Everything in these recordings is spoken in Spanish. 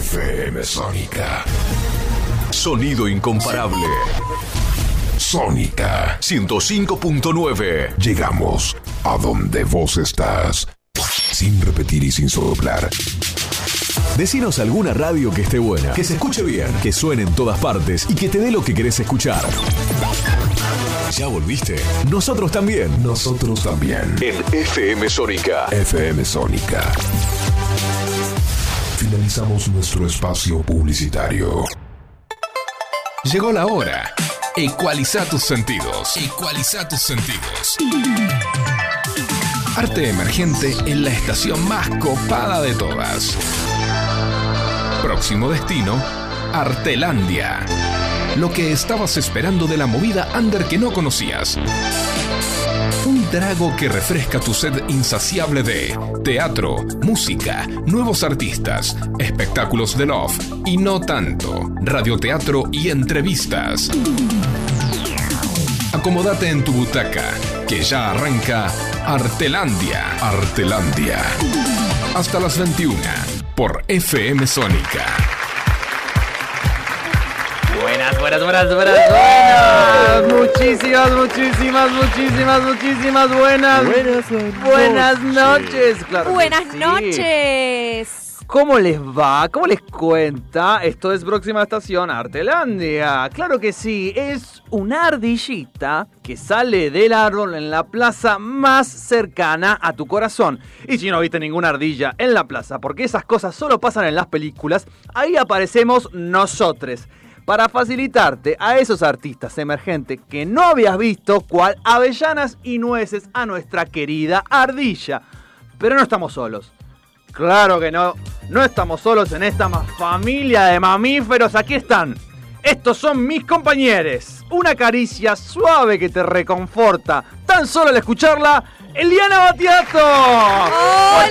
FM Sónica. Sonido incomparable. Sónica. 105.9. Llegamos a donde vos estás. Sin repetir y sin soplar. Decinos alguna radio que esté buena, que se escuche bien, que suene en todas partes y que te dé lo que querés escuchar. ¿Ya volviste? Nosotros también. Nosotros también. En FM Sónica. FM Sónica. Finalizamos nuestro espacio publicitario. Llegó la hora. Ecualiza tus sentidos. Ecualiza tus sentidos. Arte emergente en la estación más copada de todas. Próximo destino, Artelandia. Lo que estabas esperando de la movida under que no conocías. Un trago que refresca tu sed insaciable de teatro, música, nuevos artistas, espectáculos de love y no tanto, radioteatro y entrevistas. Acomódate en tu butaca, que ya arranca Artelandia. Artelandia. Hasta las 21 por FM Sónica. Buenas, buenas, buenas, buenas, buenas. Muchísimas, muchísimas, muchísimas, muchísimas buenas. Buenas, noches. Claro que Buenas sí. noches. ¿Cómo les va? ¿Cómo les cuenta? Esto es Próxima Estación Artelandia. Claro que sí, es una ardillita que sale del árbol en la plaza más cercana a tu corazón. Y si no viste ninguna ardilla en la plaza, porque esas cosas solo pasan en las películas, ahí aparecemos nosotros. Para facilitarte a esos artistas emergentes que no habías visto, cual avellanas y nueces a nuestra querida ardilla. Pero no estamos solos. Claro que no, no estamos solos en esta familia de mamíferos, aquí están. Estos son mis compañeros. Una caricia suave que te reconforta. Tan solo al escucharla, Eliana Batiato. Hola,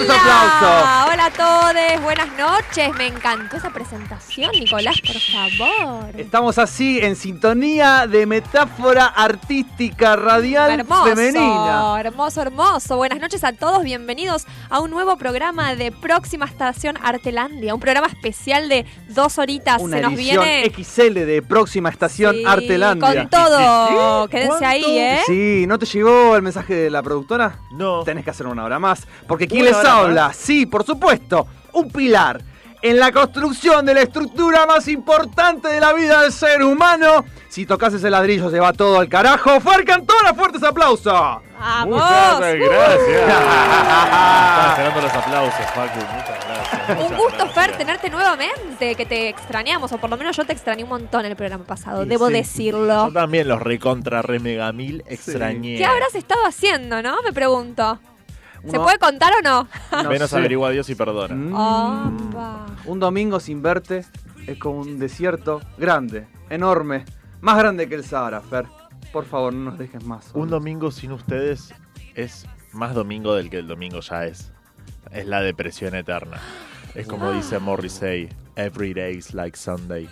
hola a todos, buenas noches. Me encantó esa presentación, Nicolás, por favor. Estamos así en sintonía de metáfora artística radial Hermoso, femenina. hermoso, hermoso. Buenas noches a todos, bienvenidos a un nuevo programa de Próxima Estación Artelandia, un programa especial de dos horitas. Una Se nos edición viene XL de próxima estación Sí, Artelandia. con todo. Quédense ahí, ¿eh? Sí, ¿no te llegó el mensaje de la productora? No. Tenés que hacer una hora más. Porque ¿quién ¿Una les habla? Sí, por supuesto. Un pilar en la construcción de la estructura más importante de la vida del ser humano. Si tocas ese ladrillo se va todo al carajo. ¡Fer Cantora, fuertes aplausos! ¡Vamos! Muchas gracias. Uh. los aplausos, Facu. Muchas gracias. Un gusto, gracias. Fer, tenerte nuevamente, que te extrañamos, o por lo menos yo te extrañé un montón el programa pasado, debo sí. decirlo. Yo también los recontra re mega mil extrañé. ¿Qué habrás estado haciendo, no? Me pregunto. ¿Se Uno- puede contar o no? no Menos sé. averigua Dios y perdona. Mm. Opa. Un domingo sin verte es como un desierto grande, enorme. Más grande que el Sahara, Fer. Por favor, no nos dejes más. solos. Un domingo sin ustedes es más domingo del que el domingo ya es. Es la depresión eterna. Es como dice Morrissey, every day is like Sunday.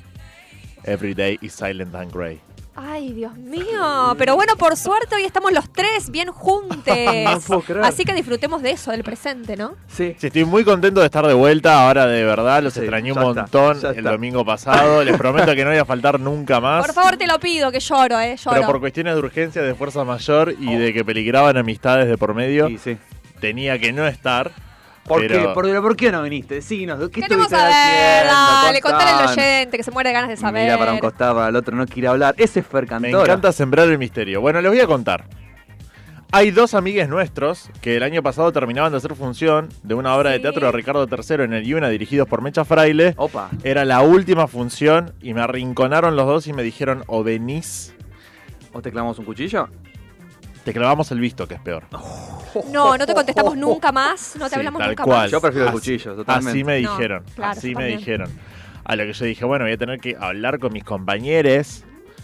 Every day is silent and grey. Ay, Dios mío. Pero bueno, por suerte hoy estamos los tres bien juntos. No. Así que disfrutemos de eso, del presente, ¿no? Sí. Sí, estoy muy contento de estar de vuelta. Ahora de verdad los Sí, extrañé un está, montón el está. domingo pasado. Les prometo que no voy a faltar nunca más. Por favor, te lo pido, que lloro, ¿eh? Lloro. Pero por cuestiones de urgencia, de fuerza mayor y de que peligraban amistades de por medio, Sí, sí. tenía que no estar. ¿Por, pero qué? ¿Por, ¿Por qué no viniste? Decinos, ¿qué Queremos saber, haciendo? dale, contale al oyente que se muere de ganas de saber. Mira para un costado, para el otro, no quiere hablar. Ese es Fer Me Cantora. encanta sembrar el misterio. Bueno, les voy a contar. Hay dos amigues nuestros que el año pasado terminaban de hacer función de una obra de teatro de Ricardo III en el Yuna dirigidos por Mecha Fraile. Opa. Era la última función y me arrinconaron los dos y me dijeron o venís, ¿O te clavamos un cuchillo? Te clavamos el visto, que es peor. No, no te contestamos nunca más, no te Sí, hablamos tal nunca cual. más. Yo prefiero el Así- cuchillo, totalmente. Así me No, dijeron, claro, así yo me también. dijeron. A lo que yo dije, bueno, voy a tener que hablar con mis compañeros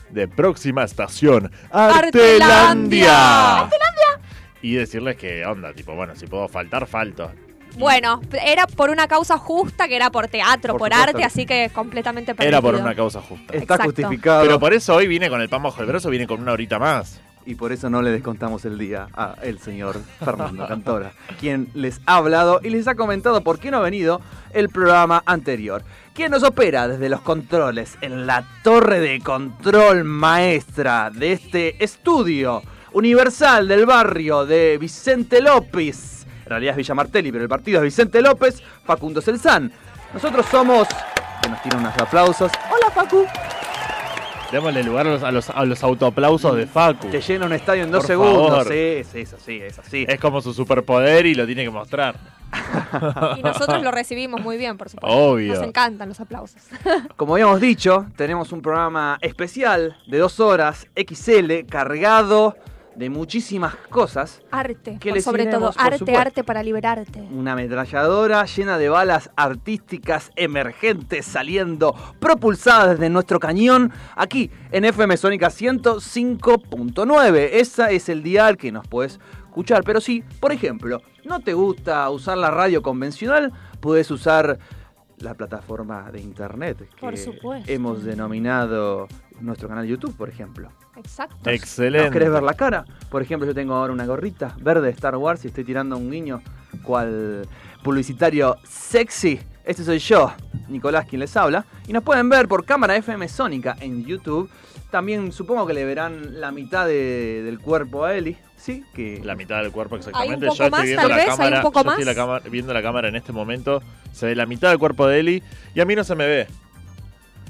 de próxima estación, Artelandia. Artelandia. Y decirles que onda, tipo, bueno, si puedo faltar, falto. Bueno, era por una causa justa, que era por teatro, Por por, supuesto. arte, así que completamente Era permitido. por una causa justa. Está Exacto. justificado. Pero por eso hoy viene con el pan bajo el brazo, viene con una horita más. Y por eso no le descontamos el día a el señor Fernando Cantora, quien les ha hablado y les ha comentado por qué no ha venido el programa anterior. quien nos opera desde los controles en la torre de control maestra de este estudio universal del barrio de Vicente López. En realidad es Villa Martelli, pero el partido es Vicente López, Facundo Celsan. Nosotros somos... Que nos tiran unos aplausos. Hola Facu. Démosle lugar a los, a los, a los autoaplausos de Facu. Te llena un estadio en dos Por segundos. favor. Sí, sí, es así, es así. Es como su superpoder y lo tiene que mostrar. Y nosotros lo recibimos muy bien, por supuesto. Obvio. Nos encantan los aplausos. Como habíamos dicho, tenemos un programa especial de dos horas, XL, cargado de muchísimas cosas. Arte, ¿Qué por les sobre todo. Arte, supuesto. arte para liberarte. Una ametralladora llena de balas artísticas emergentes saliendo propulsadas desde nuestro cañón aquí en FM Sónica 105.9. Esa es el dial que nos puedes escuchar. Pero si, por ejemplo, no te gusta usar la radio convencional, puedes usar la plataforma de internet que Por supuesto. hemos denominado nuestro canal YouTube, por ejemplo. Exacto. ¿Nos Excelente. querés ver la cara? Por ejemplo, yo tengo ahora una gorrita verde de Star Wars y estoy tirando un guiño cual publicitario sexy. Este soy yo, Nicolás, quien les habla. Y nos pueden ver por cámara FM Sónica en YouTube. También supongo que le verán la mitad de- del cuerpo a Eli. Sí, que La mitad del cuerpo Hay exactamente. un poco yo estoy más, viendo tal la vez, hay cámara. un poco yo estoy más. la cámara- viendo la cámara en este momento. Se ve la mitad del cuerpo de Eli y a mí no se me ve.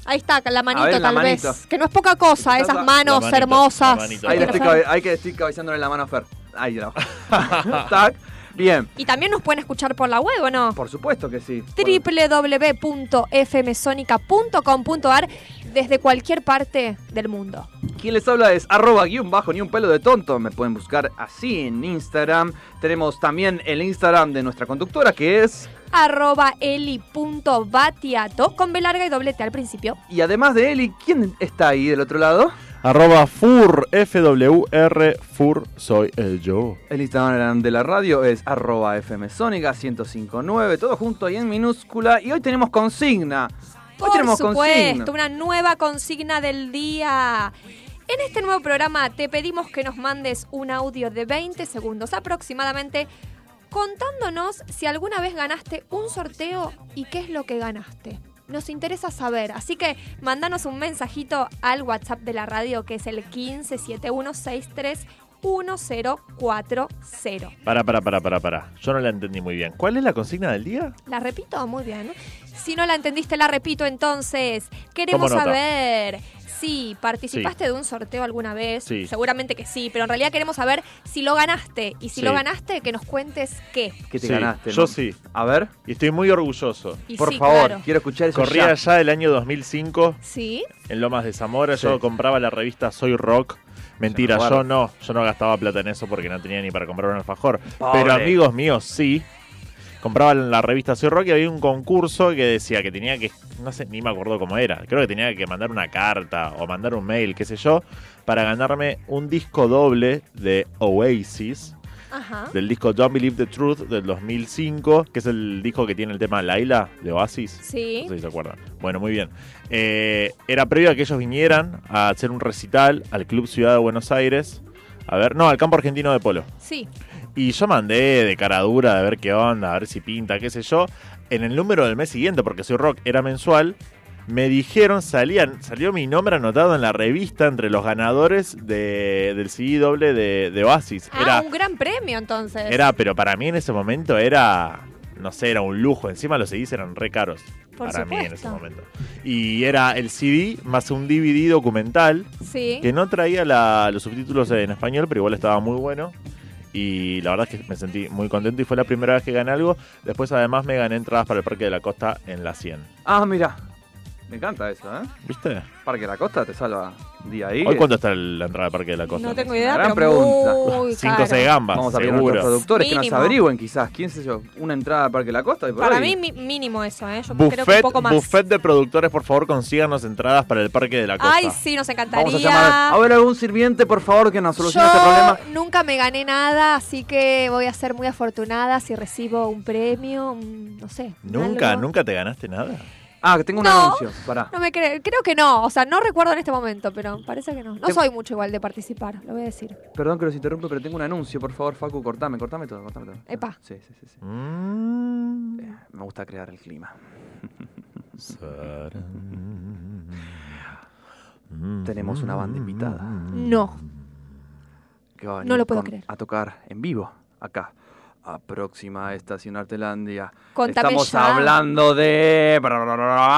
Ahí está, la manito A ver, la tal manito. vez. Que no es poca cosa, esas la- manos la manito, hermosas. la manito. Ahí, que estoy, ahí que estoy cabezándole la mano a Fer. Ahí la Tac. Bien, Y también nos pueden escuchar por la web, ¿o no? por supuesto que sí. www.fmsonica.com.ar desde cualquier parte del mundo. Quien les habla es arroba guion bajo ni un pelo de tonto. Me pueden buscar así en Instagram. Tenemos también el Instagram de nuestra conductora que es... Arroba eli.batiato con B larga y doble T al principio. Y además de Eli, ¿quién está ahí del otro lado? Arroba FUR, FWR, FUR, soy el yo. El Instagram de la radio es arroba fmsónica 1059, todo junto y en minúscula. Y hoy tenemos consigna. Hoy Por tenemos supuesto, consigna. una nueva consigna del día. En este nuevo programa te pedimos que nos mandes un audio de 20 segundos aproximadamente contándonos si alguna vez ganaste un sorteo y qué es lo que ganaste. Nos interesa saber, así que mandanos un mensajito al WhatsApp de la radio que es el 1571631040. Para, para, para, para, para. Yo no la entendí muy bien. ¿Cuál es la consigna del día? ¿La repito? Muy bien. Si no la entendiste, la repito entonces. Queremos saber si participaste de un sorteo alguna vez. Sí. Seguramente que sí, pero en realidad queremos saber si lo ganaste. Y si Sí. lo ganaste, que nos cuentes qué. ¿Qué te Sí, ganaste? yo no? sí. A ver, Y estoy muy orgulloso. Y por sí, favor, claro. quiero escuchar eso Corría ya. ya el año 2005 Sí. en Lomas de Zamora. Sí. Yo compraba la revista Soy Rock. Mentira, Yo no. Yo no gastaba plata en eso porque no tenía ni para comprar un alfajor. Pobre. Pero amigos míos sí. Compraban la revista Soy Rock y había un concurso que decía que tenía que, no sé, ni me acuerdo cómo era, creo que tenía que mandar una carta o mandar un mail, qué sé yo, para ganarme un disco doble de Oasis, Ajá. del disco Don't Believe the Truth del 2005, que es el disco que tiene el tema Laila de Oasis. Sí. No sé si se acuerdan. Bueno, muy bien. Eh, era previo a que ellos vinieran a hacer un recital al Club Ciudad de Buenos Aires. A ver, no, al campo argentino de polo. Sí. Y yo mandé de cara dura de ver qué onda, a ver si pinta, qué sé yo. En el número del mes siguiente, porque soy rock, era mensual. Me dijeron, salían, salió mi nombre anotado en la revista entre los ganadores de, del CD doble de, de Oasis. Ah, Era, un gran premio entonces. era, pero para mí en ese momento era, no sé, era un lujo. Encima los CDs eran re caros Por para mí en ese supuesto. momento. Y era el CD más un DVD documental Sí. que no traía la- los subtítulos en español, pero igual estaba muy bueno. Y la verdad es que me sentí muy contento y fue la primera vez que gané algo. Después además me gané entradas para el Parque de la Costa en la 100. Ah, mira. Me encanta eso, ¿eh? ¿Viste? Parque de la Costa te salva día ahí. ¿Hoy cuánto está el- la entrada al Parque de la Costa? No tengo idea, Gran pero pregunta. muy 5 o caro. 6 gambas, Vamos a pedir a nuestros seguro. productores que nos averigüen quizás, quién sé yo, una entrada al Parque de la Costa. y por Para ahí. mí mi- mínimo eso, ¿eh? Yo creo que un Buffet, poco más. buffet de productores, por favor, consíganos entradas para el Parque de la Costa. Ay, sí, nos encantaría. Vamos a llamar. A ver, algún sirviente, por favor, que nos solucione Yo este problema. nunca me gané nada, así que voy a ser muy afortunada si recibo un premio, un- no sé. ¿Nunca, algo. nunca te ganaste nada? Ah, que tengo un No. anuncio. Pará. No me creo, creo que no, o sea, no recuerdo en este momento, pero parece que no. No soy mucho igual de participar, lo voy a decir. Perdón que los interrumpo, pero tengo un anuncio. Por favor, Facu, cortame, cortame todo, cortame todo. Epa. Sí, sí, sí. sí. Mm. Me gusta crear el clima. Tenemos una banda invitada No. que va a No lo puedo con- creer. a tocar en vivo acá. A próxima estación Artelandia. Contame Estamos ya. hablando de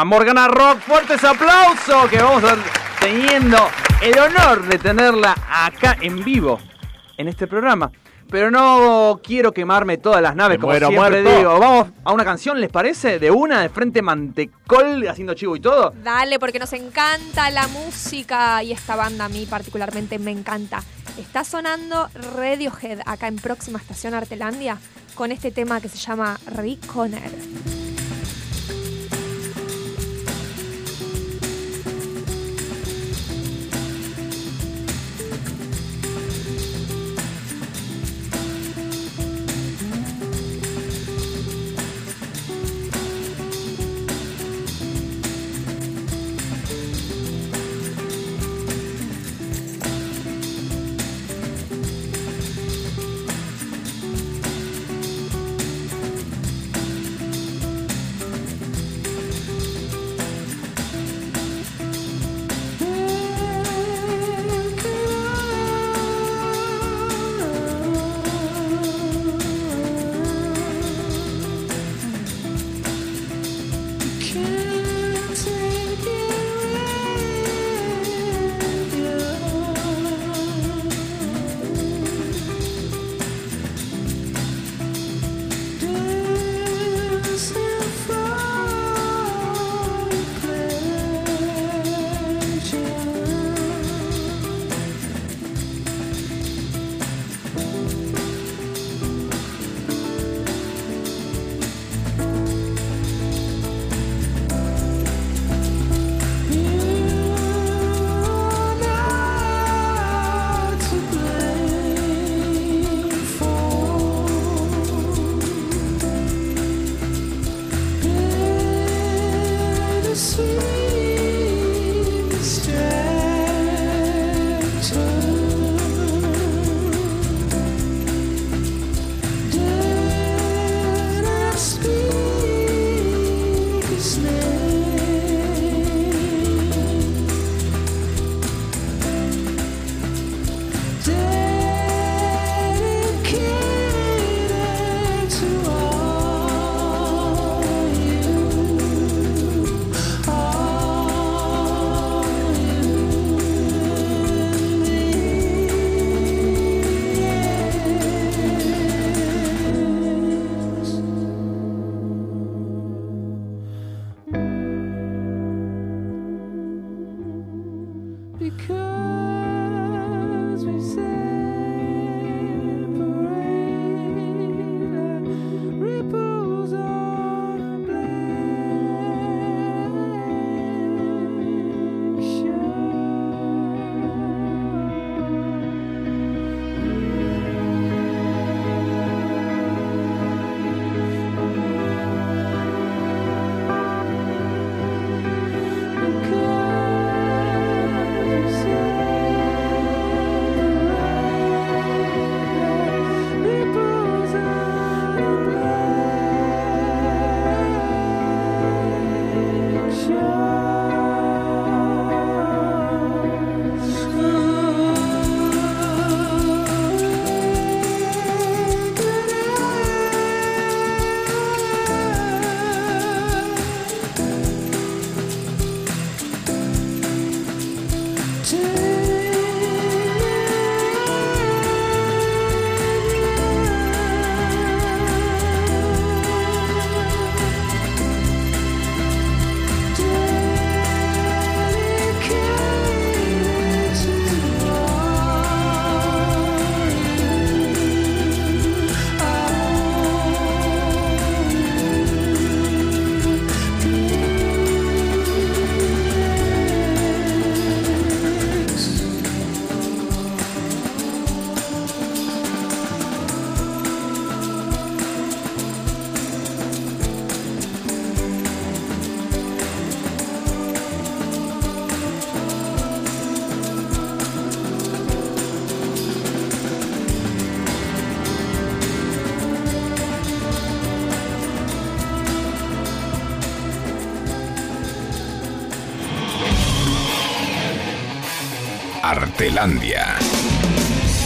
Morgana Rock. Fuertes aplausos que vamos a estar teniendo el honor de tenerla acá en vivo en este programa. Pero no quiero quemarme todas las naves, Me como muero siempre muerto. digo. Vamos a una canción, ¿les parece? De una, de frente mantecol, haciendo chivo y todo. Dale, porque nos encanta la música y esta banda a mí particularmente me encanta. Está sonando Radiohead acá en próxima estación Artelandia con este tema que se llama Reconer.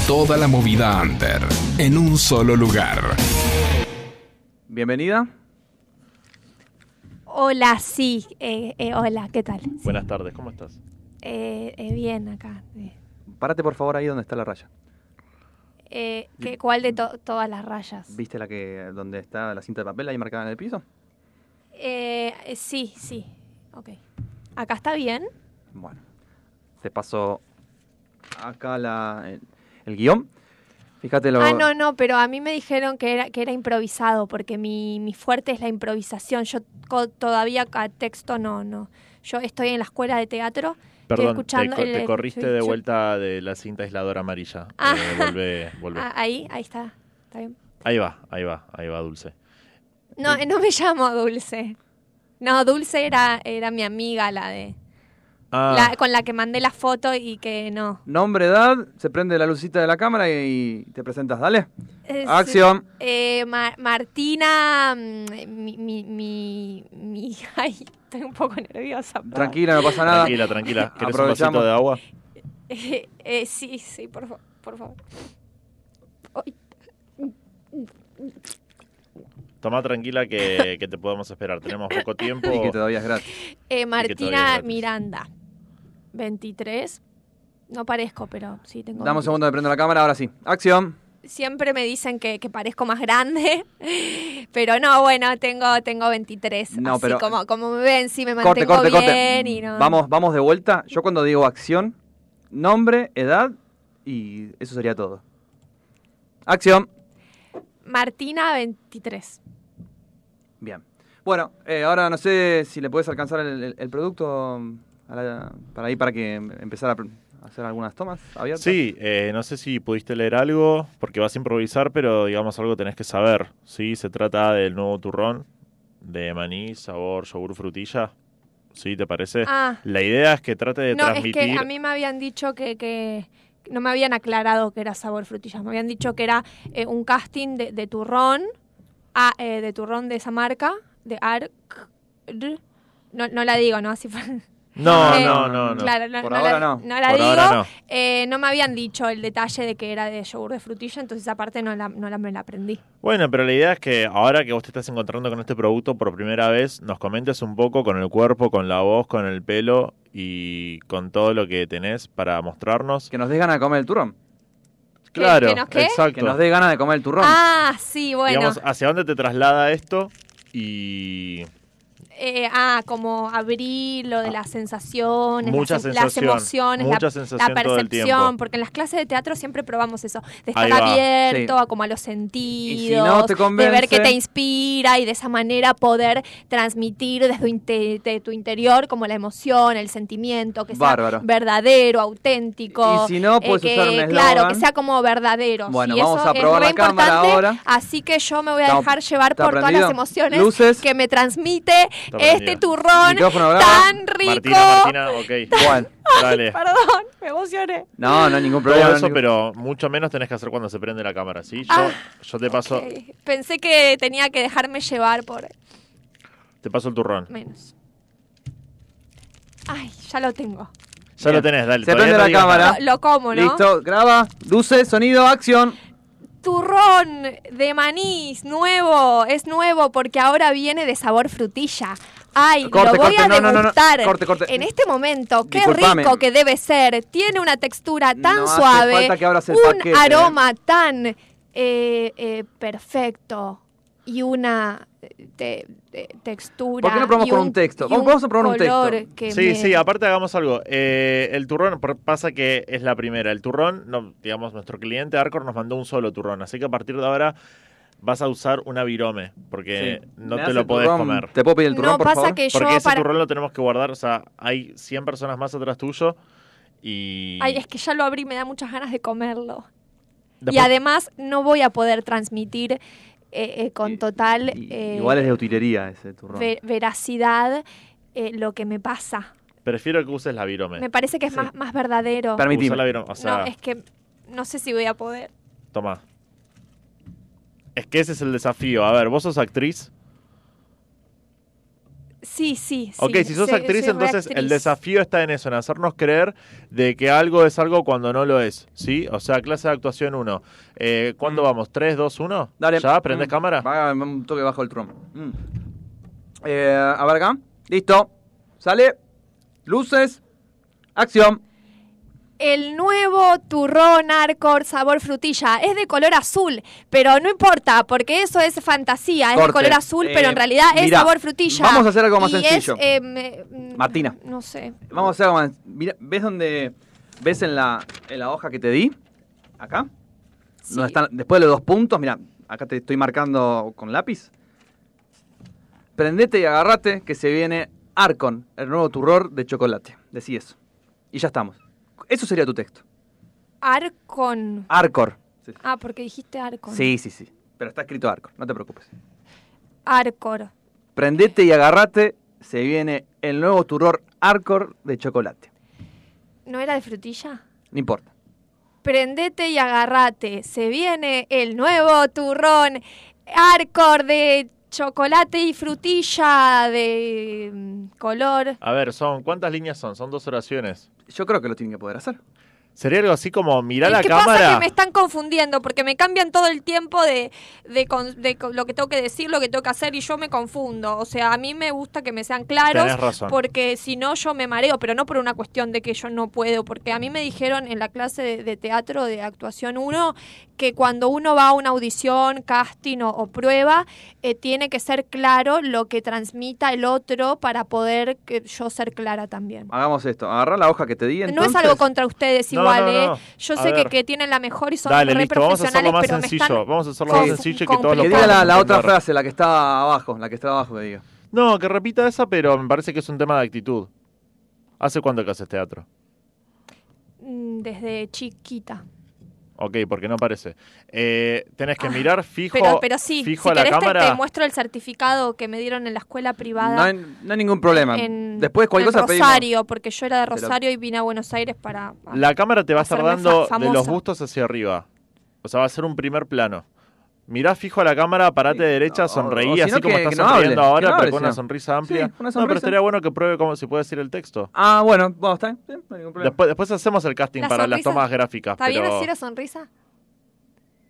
Toda la movida under en un solo lugar. Bienvenida. Hola, sí. eh, eh, hola, ¿qué tal? Sí. Buenas tardes, ¿cómo estás? Eh, eh, bien acá. Párate por favor ahí donde está la raya. Eh, ¿qué- ¿Cuál de to- todas las rayas? ¿Viste la que donde está la cinta de papel ahí marcada en el piso? Sí, sí. Ok. ¿Acá está bien? Bueno, te paso acá la, el, el guion. Fíjate lo. Ah, no, no, pero a mí me dijeron que era, que era improvisado, porque mi, mi fuerte es la improvisación. Yo co- todavía a texto no, no. Yo estoy en la escuela de teatro. Perdón, te, escuchando co- el- te el- corriste de yo- vuelta de la cinta aisladora amarilla. Ah. Eh, volvé, volvé. Ah, ahí, ahí está. Está bien. Ahí va, ahí va, ahí va Dulce. No, no me llamo Dulce. No, Dulce era, era mi amiga, la de. Ah, la- con la que mandé la foto y que no. Nombre, edad, se prende la lucita de la cámara y, y te presentas, dale. Eh, sí. Acción. Eh, Ma- Martina, mm, mi, mi, mi, mi- Ay, estoy un poco nerviosa. Tranquila, no pasa nada. tranquila, tranquila. ¿Querés un vasito Aprovechamos. de agua? Eh, eh, sí, sí, por, fa- por favor. Ay, Toma tranquila que, que te podemos esperar. Tenemos poco tiempo. Y que todavía es gratis. eh, Martina es gratis. Miranda, 23. No parezco, pero sí tengo. Dame un segundo de prendo la cámara, ahora sí. Acción. Siempre me dicen que, que parezco más grande, pero no, bueno, tengo, tengo 23. No, así pero- como, como me ven, sí me Corte, mantengo corte, bien corte. y no. Vamos, vamos de vuelta. Yo cuando digo acción, nombre, edad y eso sería todo. Acción. Martina, 23. Bien. Bueno, eh, ahora no sé si le puedes alcanzar el, el- el producto a la- para ahí para que empezar a a hacer algunas tomas abiertas. Sí, eh, no sé si pudiste leer algo, porque vas a improvisar, pero digamos algo tenés que saber. Sí, se trata del nuevo turrón de maní, sabor, yogur, frutilla. ¿Sí, te parece? Ah. La idea es que trate de No, es transmitir... que a mí me habían dicho que, que no me habían aclarado que era sabor frutilla. Me habían dicho que era eh, un casting de, de turrón, ah, eh, de turrón de esa marca, de Arc. No, no la digo, ¿no? Así fue. No, Eh, no, no, no. Claro, no, Por no ahora la, no. la Por digo. ahora no. Eh, no me habían dicho el detalle de que era de yogur de frutilla, entonces esa parte no la, no la me la aprendí. Bueno, pero la idea es que ahora que vos te estás encontrando con este producto por primera vez, nos comentes un poco con el cuerpo, con la voz, con el pelo y con todo lo que tenés para mostrarnos. Que nos dé ganas de comer el turrón. ¿Qué- Claro, que nos qué? exacto. Que nos dé ganas de comer el turrón. Ah, sí, bueno. Digamos, hacia dónde te traslada esto y Eh, ah, como abrir lo de las sensaciones, Mucha las, las sensación, emociones, la- mucha la, sensación el percepción, porque en las clases de teatro siempre probamos eso, de estar abierto Sí. a como a los sentidos, Y si no te de ver qué te inspira y de esa manera poder transmitir desde tu, inte- de tu interior como la emoción, el sentimiento, que sea verdadero, auténtico. Y si no, puedes que, usar un Claro, que sea como verdadero. Bueno, y vamos eso a probar es la cámara importante, ahora. Así que yo me voy a dejar llevar ¿está por todas las emociones Luces. que me transmite este turrón tan rico. Martina, Martina, ok. Bueno. Dale. Perdón, me emocioné. No, no hay ningún Todo problema. eso, ningún- pero mucho menos tenés que hacer cuando se prende la cámara, ¿sí? Yo, Ah, yo te paso. Pensé que tenía que dejarme llevar por te paso el turrón. menos. Ay, ya lo tengo. Ya Bien. lo tenés, dale. Se prende no la cámara. Lo, lo como, ¿no? Listo, graba, luces, sonido, acción. Turrón de manís, nuevo. Es nuevo porque ahora viene de sabor frutilla. Ay, Corte, lo voy corte, a no, no, no, no. degustar. Corte. En este momento, qué Disculpame. rico que debe ser. Tiene una textura tan suave, un paquete, ¿eh? aroma tan eh, eh, perfecto y una te- te- textura. ¿Por qué no probamos y con un texto? Vamos- vamos a probar un color texto. que Sí, me- sí, aparte hagamos algo. Eh, el turrón, pasa que es la primera. El turrón, no, digamos, nuestro cliente Arcor nos mandó un solo turrón. Así que a partir de ahora vas a usar una virome, porque Sí. no ¿Me te lo podés turrón? comer. ¿Te puedo pedir el turrón, No, por pasa favor? que Porque yo ese para... turrón lo tenemos que guardar. O sea, hay 100 personas más atrás tuyo y... Ay, es que ya lo abrí, me da muchas ganas de comerlo. Y además no voy a poder transmitir eh, eh, con total eh, Igual es de utilería ese turrón. ve- veracidad eh, lo que me pasa. Prefiero que uses la virome. Me parece que es Sí. más, más verdadero. Permitime. Usa la virome. O sea, no, es que no sé si voy a poder. toma. Es que ese es el desafío. A ver, vos sos actriz. Sí, sí, sí. Ok, si sos soy- actriz, soy entonces el desafío está en eso, en hacernos creer de que algo es algo cuando no lo es, ¿sí? O sea, clase de actuación 1. Eh, ¿Cuándo Mm. vamos? ¿3, 2, 1? Dale. ¿Ya? ¿Prendés Mm. cámara? Va, un toque bajo el tron. Mm. Eh, a ver acá. Listo. Sale. Luces. Acción. El nuevo turrón Arcor sabor frutilla es de color azul, pero no importa, porque eso es fantasía, es de color azul, Eh, pero en realidad es sabor frutilla. vamos a hacer algo más Y sencillo. eh, mm, Martina. No sé. Vamos a hacer algo más. Mira, ¿ves dónde. ¿Ves en la, en la hoja que te di? Acá. Sí. Donde están, después de los dos puntos, mira, acá te estoy marcando con lápiz. Prendete y agarrate que se viene Arcon, el nuevo turror de chocolate. Decí eso. Y ya estamos. Eso sería tu texto. Arcon. Arcor. Sí, Ah, porque dijiste Arcon. sí, sí. sí. Pero está escrito Arcor, no te preocupes. Arcor. Prendete y agarrate, se viene el nuevo turror Arcor de chocolate. ¿No era de frutilla? No importa. Prendete y agarrate. Se viene el nuevo turrón Arcor de chocolate y frutilla de mm, color. A ver, son ¿cuántas líneas son? Son dos oraciones. Yo creo que lo tienen que poder hacer. Sería algo así como mirá Es la cámara. pasa que me están confundiendo porque me cambian todo el tiempo de, de, con- de con- lo que tengo que decir, lo que tengo que hacer y yo me confundo. O sea, a mí me gusta que me sean claros Tenés razón. porque si no yo me mareo, pero no por una cuestión de que yo no puedo, porque a mí me dijeron en la clase de, de teatro de actuación 1 que cuando uno va a una audición, casting o, o prueba, eh, tiene que ser claro lo que transmita el otro para poder que yo ser clara también. Hagamos esto. Agarrá la hoja que te di. No es entonces. algo contra ustedes No, igual, no, ¿eh? no. Yo A sé que, que tienen la mejor y son Dale, re listo, vamos a hacerlo profesionales, más pero me sencillo. están Vamos a hacerlo más sencillo y que todos lo Que diga la, la otra frase, la que está abajo, la que está abajo que diga. No, que repita esa, pero me parece que es un tema de actitud. ¿Hace cuánto que haces teatro? Mm, Desde chiquita. Ok, porque no parece. Eh, tenés que mirar fijo, Ah, Pero, pero sí, fijo si a la te- cámara. te, muestro el certificado que me dieron en la escuela privada. No hay, no hay ningún problema. en, Después cualquier en cosa pedimos. Rosario, porque yo era de Rosario y vine a Buenos Aires para... La cámara te va a estar dando de los bustos hacia arriba. O sea, va a ser un primer plano. Mirá fijo a la cámara, parate Sí, derecha, o- sonreí, así no, como que- estás que no sonriendo hable, ahora, no pero hable, con una no. sonrisa amplia. Sí, una No, pero estaría bueno que pruebe cómo si puede decir el texto. Ah, bueno, vamos, está bien. Sí, no hay ningún problema. Después, después hacemos el casting ¿La para las tomas gráficas. ¿Está bien pero... así la sonrisa?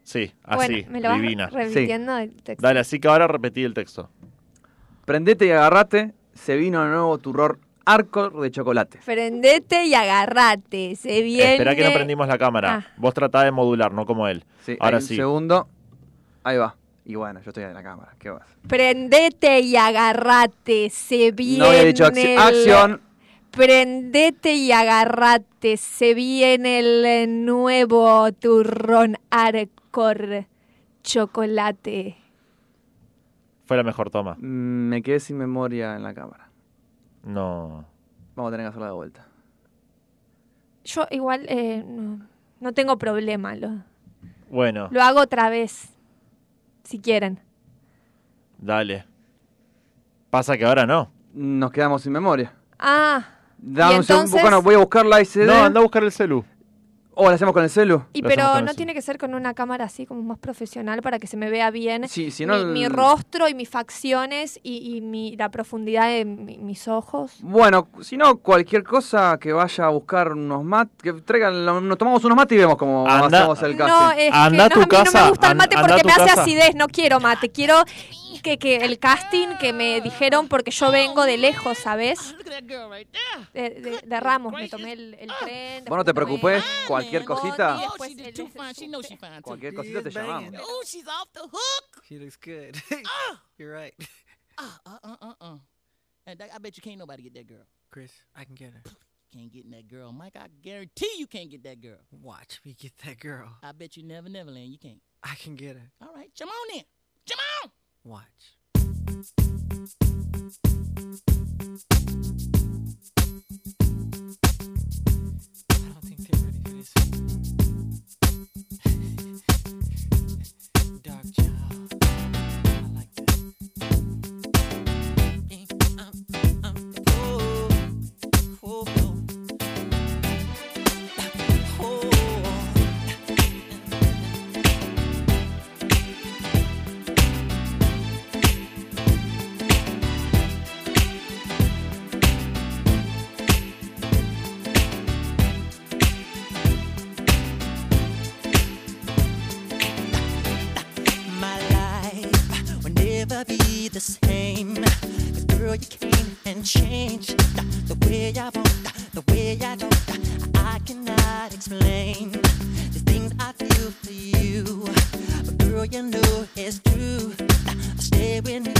Sí, así, bueno, me lo vas divina. repitiendo el texto. Dale, así que ahora repetí el texto. Prendete y agarrate, se vino el nuevo turror Arcor de chocolate. Prendete y agarrate. Se viene... Espera que no prendimos la cámara. Ah. Vos tratá de modular, no como él. Sí, Ahora ahí un sí. segundo. Ahí va. Y bueno, yo estoy en la cámara. ¿Qué vas? Prendete y agarrate. Se viene... No había dicho acci- el- acción. Prendete y agarrate, se viene el nuevo turrón Arcor chocolate. Fue la mejor toma. Mm, Me quedé sin memoria en la cámara. No. Vamos a tener que hacerla de vuelta. Yo igual eh, no, no tengo problema, lo, Bueno, lo hago otra vez, si quieren. dale. Pasa que ahora no. Nos quedamos sin memoria. Ah, Dame ¿Y un segundo. Bueno, voy a buscar la ICD. No, anda a buscar el celu. O la hacemos con el celu. y Lo pero no tiene que ser con una cámara así como más profesional para que se me vea bien Sí, si no, mi, mi el- rostro y mis facciones y, y mi, la profundidad de mi- mis ojos. Bueno, si no, cualquier cosa que vaya a buscar unos mates, que traigan, lo- nos tomamos unos mates y vemos cómo Anda- hacemos el casting. No, es Anda a que tu no, a mí no casa, me gusta el mate porque tu me hace casa. acidez, no quiero mate, quiero que, que el casting que me dijeron porque yo vengo de lejos, ¿sabes? De, de- de Ramos, me tomé el, el tren. Vos no te preocupes, cualquier cosita. too. Cualquier cosita te llamamos. Oh, she's off the hook. She looks good. You're right. Uh, uh, uh, uh, uh. And I bet you can't nobody get that girl. Chris, I can get her. Can't get that girl, Mike. I guarantee you can't get that girl. Watch me get that girl. I bet you never, never land. You can't. I can get her. All right, come on then. Come on. Watch. I don't think they're ready for this. Dark child. came and changed the way I want, the way I don't. I cannot explain the things I feel for you. But girl, you know it's true. I stay with you,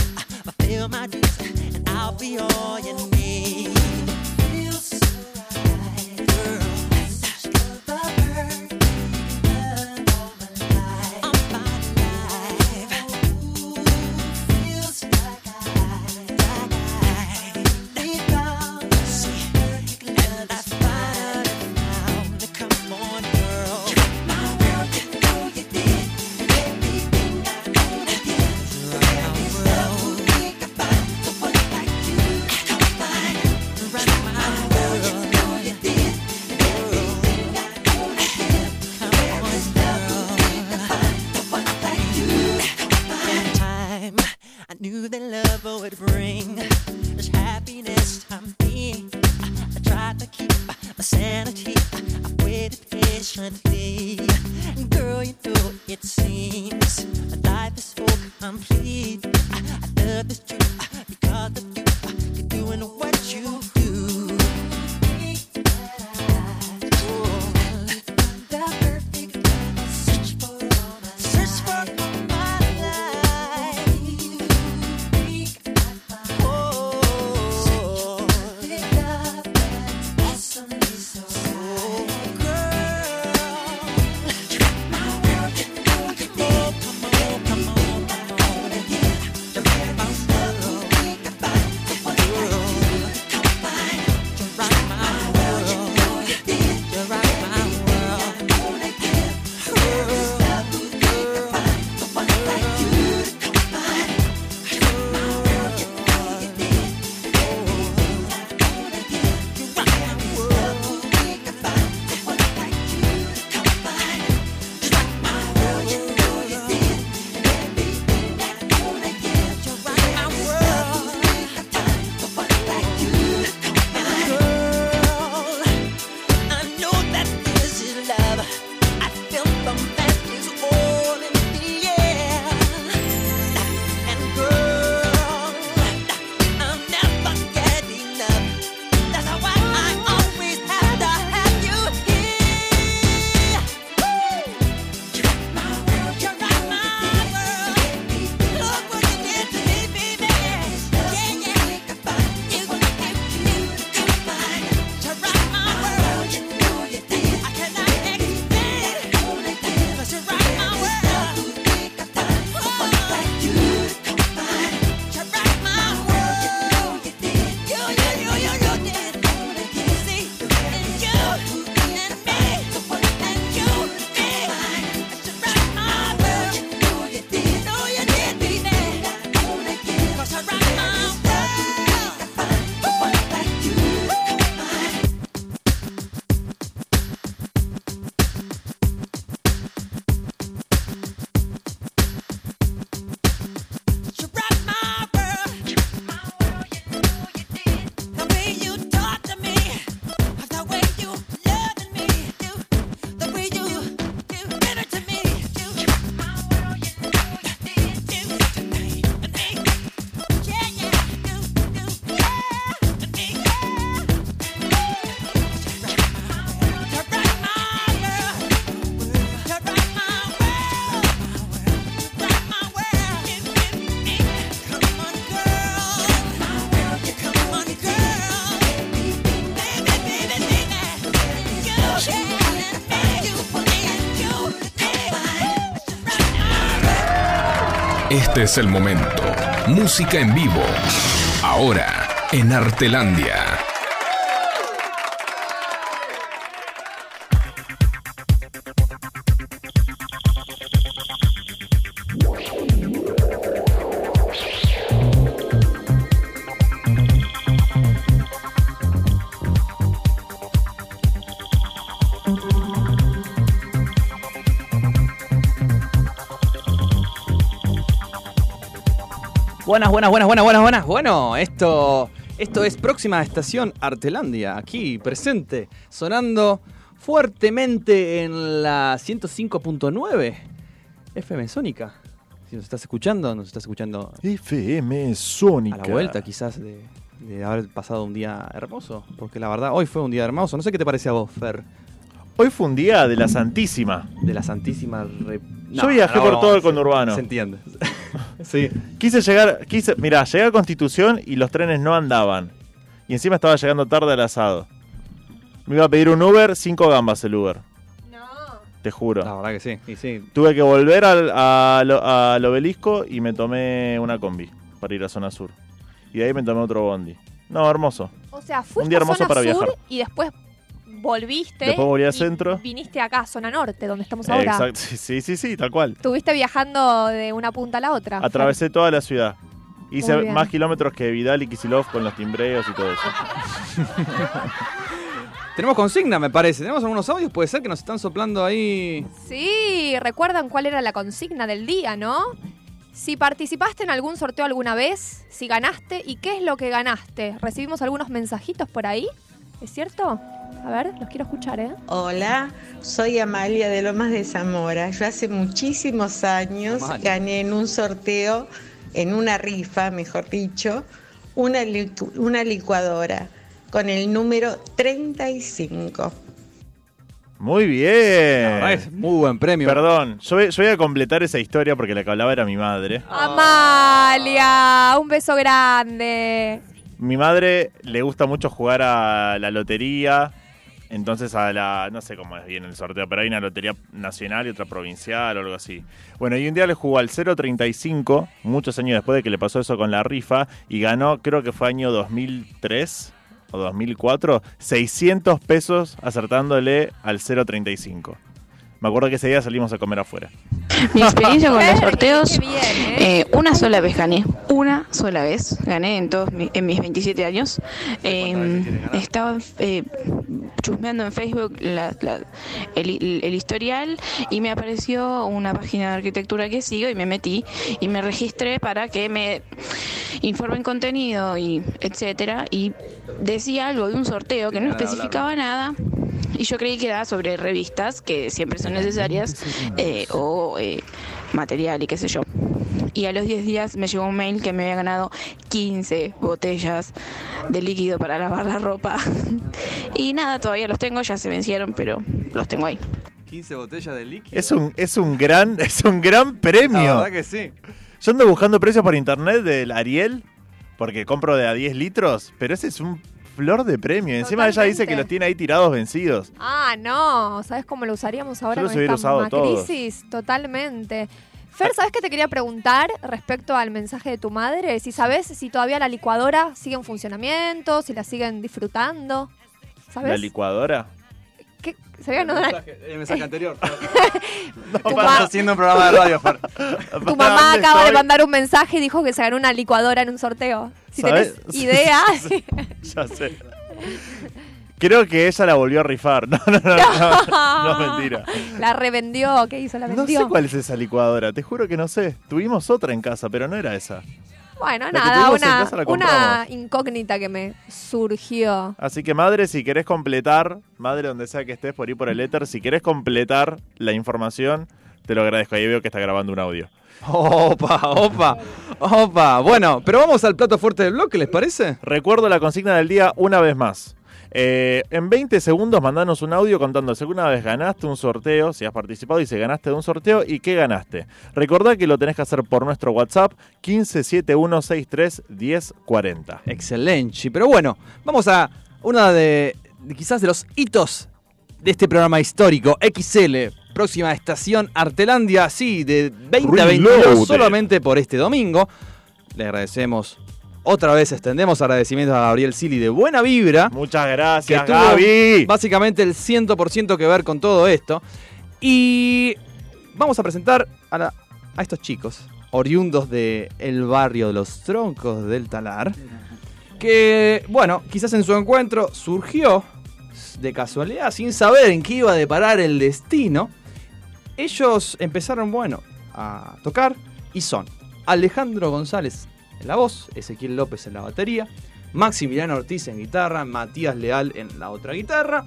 I fill my dreams, and I'll be all you need. es el momento. Música en vivo. Ahora, en Artelandia. Buenas, buenas, buenas, buenas, buenas, buenas. Bueno, esto, esto es próxima estación Artelandia, aquí presente, sonando fuertemente en la 105.9 FM Sónica. Si nos estás escuchando, nos estás escuchando. FM Sónica. A la vuelta, quizás, de, haber pasado un día hermoso. Porque la verdad, hoy fue un día hermoso. No sé qué te parece a vos, Fer. Hoy fue un día de la Santísima. De la Santísima Re... Yo viajé por todo el connurbano. Se entiende sí. Quise llegar, quise, mirá, llegué a Constitución y los trenes no andaban. Y encima estaba llegando tarde al asado. Me iba a pedir un Uber, cinco gambas el Uber, No. te juro. La verdad que sí. Y sí. Tuve que volver al, al- al obelisco y me tomé una combi para ir a zona sur. Y de ahí me tomé otro bondi. No, hermoso. O sea, fuiste día hermoso a zona para sur viajar. y después volviste. Después volví a y centro. Viniste acá, zona norte, donde estamos ahora. Exacto. Sí, sí, sí, tal cual. Estuviste viajando de una punta a la otra. Atravesé toda la ciudad. Hice más kilómetros que Vidal y Kisilov con los timbreos y todo eso. Tenemos consigna, me parece. Tenemos algunos audios, puede ser que nos están soplando ahí. Sí, recuerdan cuál era la consigna del día, ¿no? Si participaste en algún sorteo alguna vez, si ganaste y qué es lo que ganaste. Recibimos algunos mensajitos por ahí, ¿es cierto? A ver, los quiero escuchar, ¿eh? Hola, soy Amalia de Lomas de Zamora. Yo hace muchísimos años Amalia. gané en un sorteo, en una rifa, mejor dicho, una, licu- una licuadora con el número 35. Muy bien. es muy buen premio. Perdón, yo voy, yo voy a completar esa historia porque la que hablaba era mi madre. Amalia, un beso grande. Mi madre le gusta mucho jugar a la lotería, entonces a la, no sé cómo es bien el sorteo, pero hay una lotería nacional y otra provincial o algo así. Bueno, y un día le jugó al 035, muchos años después de que le pasó eso con la rifa, y ganó, creo que fue año 2003 o 2004, 600 pesos acertándole al 035. Me acuerdo que ese día salimos a comer afuera. Mi experiencia con los sorteos, ¿eh? eh, una sola vez gané, una sola vez gané en todos mi- en mis 27 años. Eh, estaba eh, chusmeando en Facebook la- la- el, el- el historial y me apareció una página de arquitectura que sigo y me metí y me registré para que me informen contenido y etcétera y decía algo de un sorteo que no especificaba nada y yo creí que era sobre revistas que siempre son necesarias eh, o eh, material y qué sé yo. Y a los 10 días me llegó un mail que me había ganado 15 botellas de líquido para lavar la ropa. Y nada, todavía los tengo, ya se vencieron, pero los tengo ahí. 15 botellas de líquido. Es un, es un gran, es un gran La premio. verdad que sí. Yo ando buscando precios por internet del Ariel, porque compro de a 10 litros, pero ese es un flor de premio. Encima ella dice que los tiene ahí tirados vencidos. Ah, no, ¿sabes cómo lo usaríamos ahora Yo los con hubiera esta usado todos. crisis? Totalmente. Fer, ¿sabes qué te quería preguntar respecto al mensaje de tu madre? Si sabes si todavía la licuadora sigue en funcionamiento, si la siguen disfrutando. ¿Sabes? La licuadora. ¿Qué? ¿Se había El mensaje, el mensaje anterior. Tu, Estás ma- haciendo un programa de radio, Fer. tu mamá acaba de mandar un mensaje y dijo que se ganó una licuadora en un sorteo. Si ¿Sabes? tenés idea. Ya sé. Creo que ella la volvió a rifar. No, no, no, no, no, mentira. La revendió, ¿qué hizo? La No vendió. sé cuál es esa licuadora, te juro que no sé. Tuvimos otra en casa, pero no era esa. Bueno, nada, una, incógnita que me surgió. Así que madre, si querés completar, madre donde sea que estés por ir por el éter, si querés completar la información, te lo agradezco. Ahí veo que está grabando un audio. Opa, opa, opa. Bueno, pero vamos al plato fuerte del bloque, ¿les parece? Recuerdo la consigna del día una vez más. Eh, en 20 segundos mandanos un audio contando si alguna vez ganaste un sorteo, si has participado y si ganaste de un sorteo y qué ganaste. Recordá que lo tenés que hacer por nuestro WhatsApp 1571631040. Excelente. Pero bueno, vamos a una de, de quizás de los hitos de este programa histórico, XL, próxima estación Artelandia, sí, de 20 a 22, Reloaded. solamente por este domingo. Le agradecemos. Otra vez extendemos agradecimientos a Gabriel Sili de Buena Vibra. Muchas que gracias, tuvo Gaby. básicamente el 100% que ver con todo esto. Y vamos a presentar a, la- a estos chicos, oriundos del barrio de los troncos del talar, que, bueno, quizás en su encuentro surgió de casualidad, sin saber en qué iba a deparar el destino. Ellos empezaron, bueno, a tocar y son Alejandro González en la voz, Ezequiel López en la batería, Maximiliano Ortiz en guitarra, Matías Leal en la otra guitarra,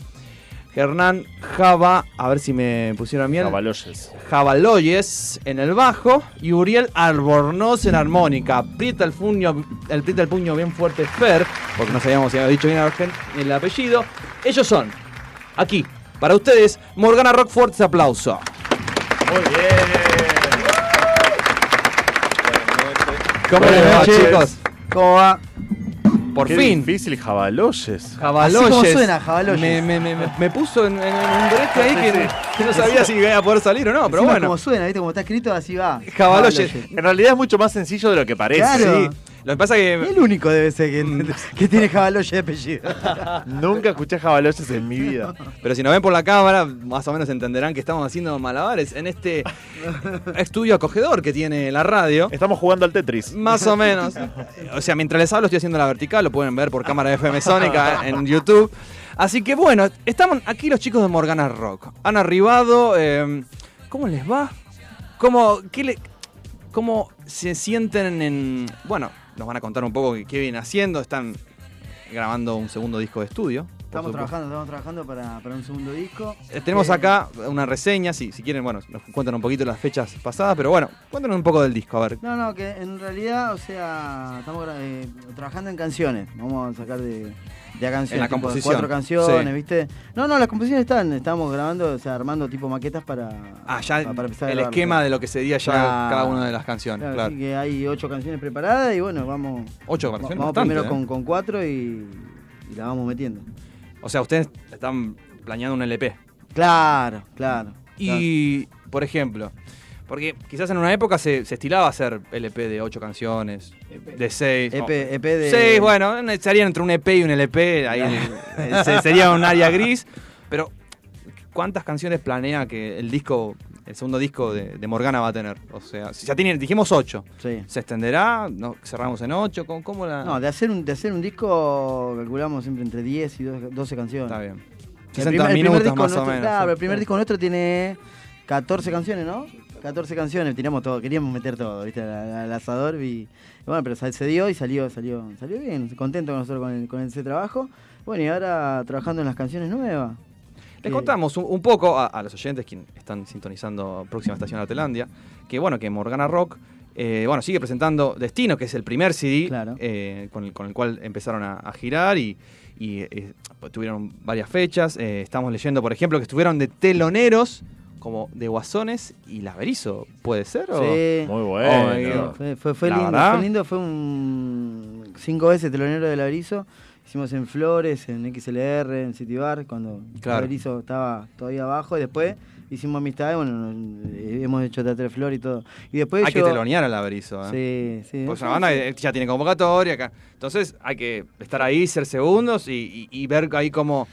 Hernán Java, a ver si me pusieron bien. Jabaloyes. Jabaloyes en el bajo y Uriel Albornoz en armónica. Aprieta el puño, el, aprieta el puño bien fuerte Fer, porque no sabíamos si había dicho bien el apellido. Ellos son, aquí, para ustedes, Morgana Rock, fuerte aplauso. Muy bien. ¿Cómo les va, chicos? ¿Cómo va? Por Qué fin. difícil, jabaloyes. Jabaloyes. Así como suena, Jabaloyes. Me, me- me- me- puso en, en un brete ahí que, Sí, que no sabía si iba a poder salir o no, pero Encima bueno. como suena, ¿viste? Como está escrito, así va. Jabaloyes. En realidad es mucho más sencillo de lo que parece. Claro. Sí. Lo que pasa que El único debe ser que, que tiene Jabaloyes de apellido. Nunca escuché jabaloyes en mi vida. Pero si nos ven por la cámara, más o menos entenderán que estamos haciendo malabares en este estudio acogedor que tiene la radio. Estamos jugando al Tetris. Más o menos. O sea, mientras les hablo estoy haciendo la vertical, lo pueden ver por cámara FM Sónica en YouTube. Así que bueno, estamos aquí los chicos de Morgana Rock. Han arribado. eh, ¿Cómo les va? ¿Cómo, qué le- ¿Cómo se sienten en... Bueno, nos van a contar un poco qué, vienen haciendo. Están grabando un segundo disco de estudio. Estamos supuesto. trabajando, estamos trabajando para, para un segundo disco. Eh, Tenemos Eh, acá una reseña, si, si quieren, bueno, nos cuentan un poquito las fechas pasadas, pero bueno, cuéntanos un poco del disco, a ver. No, no, que en realidad, o sea, estamos eh, trabajando en canciones. Vamos a sacar de, de canciones. En la tipo, composición, Cuatro canciones, sí. ¿viste? No, no, las composiciones están. Estamos grabando, o sea, armando tipo maquetas para. Ah, ya para empezar el esquema de lo que sería ya cada una de las canciones, Claro, claro. Así que hay ocho canciones preparadas y bueno, vamos. Ocho canciones, Vamos bastante, primero ¿eh? con, con cuatro y, y la vamos metiendo. O sea, ustedes están planeando un LP. Claro, claro. Y, por ejemplo, porque quizás en una época se, se estilaba hacer LP de ocho canciones, de seis. EP, de. Seis, bueno, estarían entre un EP y un LP, ahí eh, se- sería un área gris. Pero, ¿cuántas canciones planea que el disco, el segundo disco de, de Morgana va a tener? O sea, si ya tiene, dijimos ocho. Sí. ¿Se extenderá? ¿No, ¿Cerramos en ocho? ¿Cómo, cómo la...? No, de hacer, un, de hacer un disco calculamos siempre entre 10 y 12 12 canciones. Está bien. El 60 primer, el primer minutos disco más o menos. Claro, el primer disco nuestro tiene 14 canciones, ¿no? 14 canciones, tiramos todo, queríamos meter todo, ¿viste? Al, asador y, y bueno, pero se dio y salió, salió, salió bien, contento nosotros con, el- con ese trabajo. Bueno, y ahora trabajando en las canciones nuevas. Les que- contamos un, un poco a, a los oyentes que están sintonizando Próxima Estación Artelandia, que bueno, que Morgana Rock, eh, bueno, sigue presentando Destino, que es el primer CD Claro. eh, con, el, con el cual empezaron a, a girar y, y, eh, tuvieron varias fechas. Eh, estamos leyendo, por ejemplo, que estuvieron de teloneros como de Guasones y Laverizo, ¿puede ser? o- Sí. Muy bueno. Oh, digo, Fue, fue, lindo, verdad. fue lindo, fue un cinco veces telonero del Averizo. Hicimos en Flores, en XLR, en City Bar, cuando Claro. Averizo estaba todavía abajo. Y después hicimos amistad, y bueno, hemos hecho Teatro de Flor y todo. Y después Hay que telonear a Laverizo. ¿eh? Sí, sí. Pues es una banda que ya tiene convocatoria acá. Entonces hay que estar ahí, ser segundos y, y- y ver ahí cómo,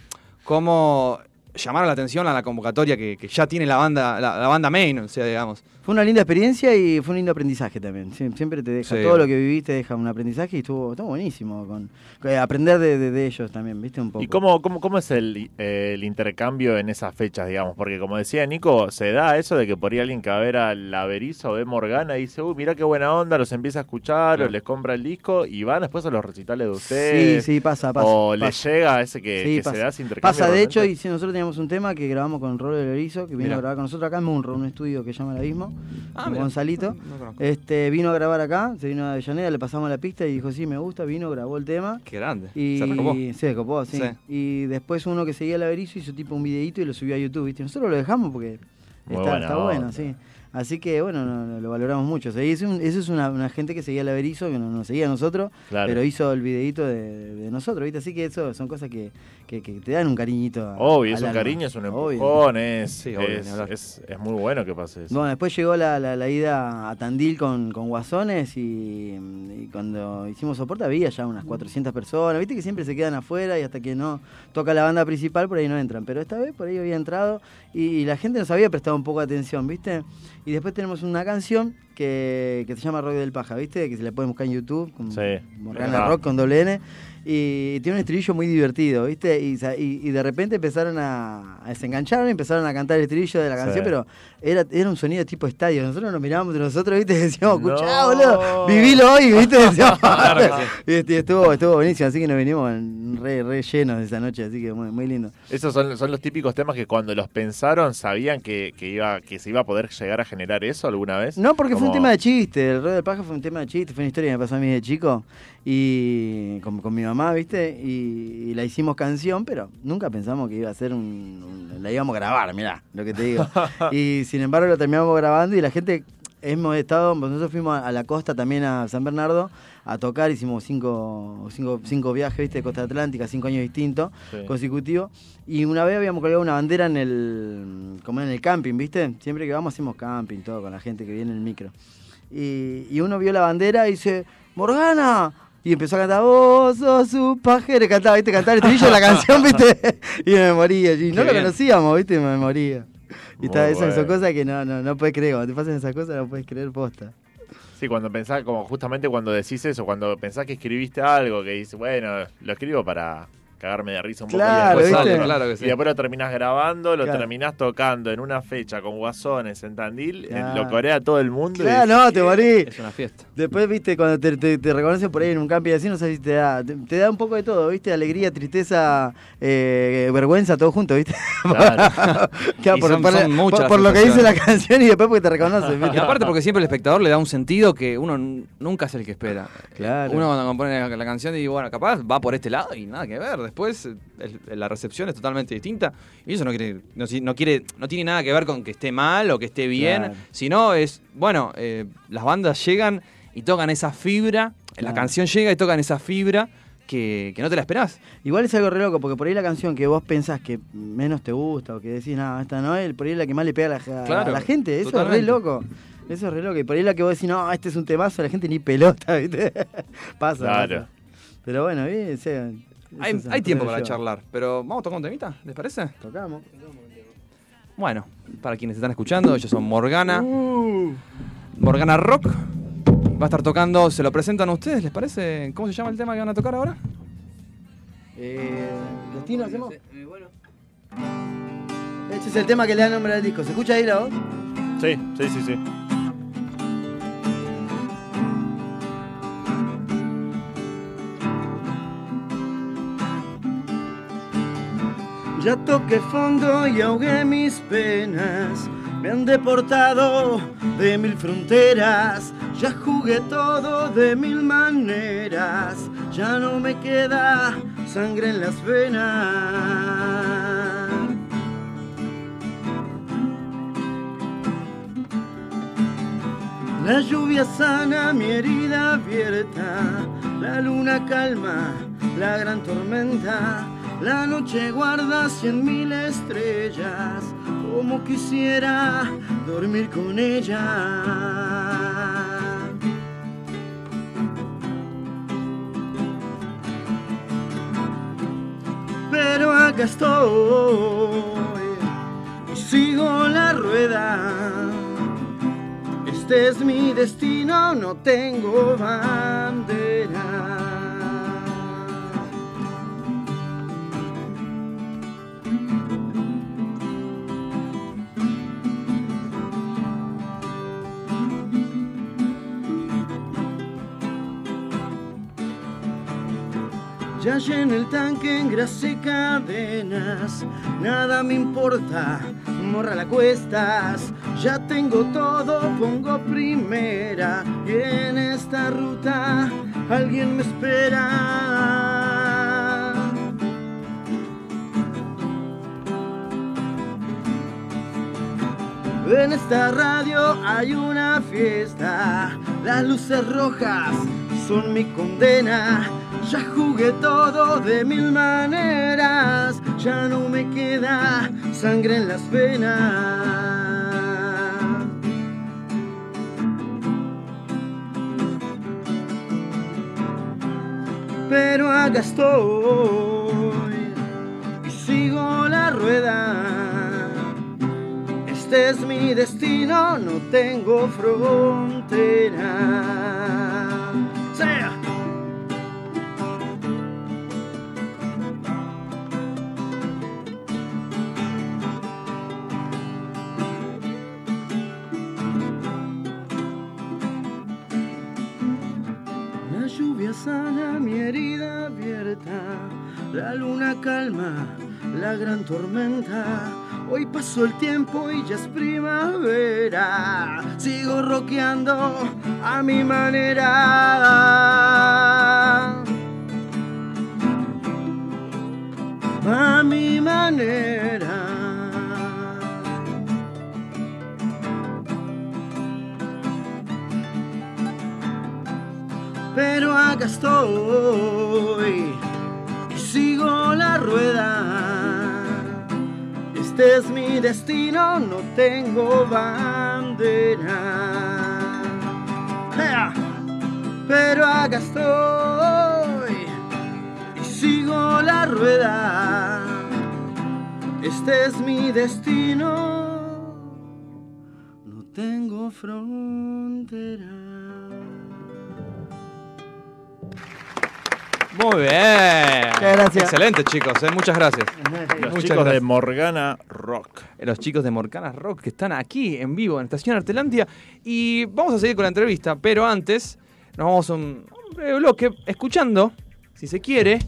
cómo llamar la atención a la convocatoria que, que ya tiene la banda, la, la banda main, o sea, digamos. Fue una linda experiencia y fue un lindo aprendizaje también. Sie- Siempre te deja, Sí. todo lo que viviste deja un aprendizaje y estuvo, estuvo buenísimo. con, con aprender de, de- de ellos también, ¿viste? Un poco. ¿Y cómo, cómo, cómo es el, eh, el intercambio en esas fechas, digamos? Porque como decía Nico, se da eso de que por ahí alguien que va a ver al Averizo o ve Morgana y dice, uy, mira qué buena onda, los empieza a escuchar Claro. o les compra el disco y van después a los recitales de Sí, ustedes. sí, pasa, pasa. o les llega ese que, Sí, se da ese intercambio. Pasa, de hecho, y si nosotros teníamos un tema que grabamos con Rolo del Erizo, que vino Mirá. a grabar con nosotros acá en Munro, un estudio que llama El Abismo, Ah, con. Gonzalito. No. Este, vino a grabar acá, se vino a Avellaneda, le pasamos la pista y dijo, sí, me gusta, vino, grabó el tema. Qué grande. Y Se recopó. se copó, sí. Sí. Y después uno que seguía el Averizo hizo tipo un videito y lo subió a YouTube, ¿viste? Nosotros lo dejamos porque está, buena está bueno, sí. Así que bueno, no- no, lo valoramos mucho. O sea, y eso, es un- eso es una, una gente que seguía el Averizo, que no nos seguía a nosotros, Claro. pero hizo el videito de, de nosotros, ¿viste? Así que eso son cosas que, que, que te dan un cariñito. a- Obvio, es un alma. cariño, es un empujón, es, Sí, obvio, es, es- es muy bueno que pase eso. Bueno, después llegó la, la, la ida a Tandil con, con Guasones y, y cuando hicimos soporte había ya unas 400 personas. Viste que siempre se quedan afuera y hasta que no toca la banda principal por ahí no entran. Pero esta vez por ahí había entrado y, y la gente nos había prestado un poco de atención, ¿viste? Y después tenemos una canción que, que se llama Rock del Paja, ¿viste? Que se le puede buscar en YouTube. Con Sí. Morgana. Rock con doble N. Y tiene un estribillo muy divertido, ¿viste? Y, sa- y- y de repente empezaron a, a- se engancharon y empezaron a cantar el estribillo de la Sí. canción, pero era, era un sonido tipo estadio. Nosotros nos mirábamos entre nosotros, ¿viste? Decíamos, No. escuchá, boludo, vivilo hoy, ¿viste? Decíamos, Claro sí. y estuvo, estuvo buenísimo, así que nos venimos en- re, re llenos esa noche, así que muy, muy lindo. Esos son, son los típicos temas que cuando los pensaron sabían que, que iba, que se iba a poder llegar a generar eso alguna vez. No, porque fue un tema de chiste. El Rey del Paja fue un tema de chiste. Fue una historia que me pasó a mí de chico. Y con, con mi mamá, ¿viste? Y, y la hicimos canción, pero nunca pensamos que iba a ser un, un- La íbamos a grabar, mirá, lo que te digo. y sin embargo lo terminamos grabando y la gente. Hemos estado. Nosotros fuimos a la costa también a San Bernardo a tocar. Hicimos cinco, cinco, cinco viajes, ¿viste? De costa atlántica, cinco años distintos, Sí. consecutivos. Y una vez habíamos colgado una bandera en el. como en el camping, ¿viste? Siempre que vamos hacemos camping, todo, con la gente que viene en el micro. Y, y uno vio la bandera y dice, ¡Morgana! Y empezó a cantar, vos sos un pajero, cantaba, ¿viste? Cantaba el estribillo de la canción, ¿viste? Y me moría. Y no Qué lo bien. conocíamos, ¿viste? Me moría. Y está, esas son cosas que no, no, no puedes creer. Cuando te pasan esas cosas no puedes creer posta. Sí, cuando pensás, como justamente cuando decís eso, cuando pensás que escribiste algo, que dices, bueno, lo escribo para cagarme de risa un Claro, poco y después otro. Claro que sí. Y después lo terminás grabando, lo Claro. terminás tocando en una fecha con guasones en Tandil, en- lo corea todo el mundo. y Claro, decís, no, te morí. Es una fiesta. Después, viste, cuando te, te- te reconocen por ahí en un camping así, no sé si te da, te, te da un poco de todo, viste, alegría, tristeza, eh, vergüenza, todo junto, viste. Claro. Claro, por, son- por- son muchas por- las por lo que dice la canción y después porque te reconocen, Y ¿viste? aparte porque siempre el espectador le da un sentido que uno nunca es el que espera. Claro. Uno cuando compone la, la canción y bueno, capaz va por este lado y nada que ver. Después eh, el- la recepción es totalmente distinta y eso no quiere, no, quiere, no tiene nada que ver con que esté mal o que esté bien, Claro. sino es, bueno, eh, las bandas llegan y tocan esa fibra, la canción llega y tocan esa fibra que, que no te la esperás. Igual es algo re loco, porque por ahí la canción que vos pensás que menos te gusta o que decís, no, esta no es, por ahí es la que más le pega a la, a Claro, la gente. Eso es re loco. Eso es re loco. Y por ahí la que vos decís, no, este es un temazo, la gente ni pelota, ¿viste? pasa. Claro. pasa. Pero bueno, ¿viste? O sea, Hay, tiempo para charlar, pero vamos a tocar un temita, ¿les parece? Tocamos. Bueno, para quienes están escuchando, ellos son Morgana. Morgana Rock. Va a estar tocando, se lo presentan a ustedes, ¿les parece? ¿Cómo se llama el tema que van a tocar ahora? Eh, ¿Destino hacemos? Este es el tema que le da nombre al disco. ¿Se escucha ahí la voz? Sí, sí, sí, sí. Ya toqué fondo y ahogué mis penas. Me han deportado de mil fronteras. Ya jugué todo de mil maneras. Ya no me queda sangre en las venas. La lluvia sana mi herida abierta, la luna calma la gran tormenta, la noche guarda cien mil estrellas, como quisiera dormir con ella. Pero acá estoy y sigo la rueda. Este es mi destino, no tengo bandera. Ya llené el tanque, engrasé cadenas, nada me importa, morra la cuestas. Ya tengo todo, pongo primera, y en esta ruta alguien me espera. En esta radio hay una fiesta, las luces rojas son mi condena. Ya jugué todo de mil maneras, ya no me queda sangre en las venas. Pero acá estoy y sigo la rueda. Este es mi destino, no tengo frontera. Sana mi herida abierta, la luna calma la gran tormenta. Hoy pasó el tiempo y ya es primavera. Sigo rockeando a mi manera. A mi manera. Pero acá estoy y sigo la rueda. Este es mi destino, no tengo bandera. Pero acá estoy y sigo la rueda. Este es mi destino, no tengo frontera. Muy bien. Muchas gracias. Excelente, chicos. eh, Muchas gracias. Los Muchas chicos de. Morgana Rock. Eh, Los chicos de Morcana Rock que están aquí en vivo en Estación Artelandia. Y vamos a seguir con la entrevista, pero antes nos vamos a un, un breve bloque escuchando, si se quiere,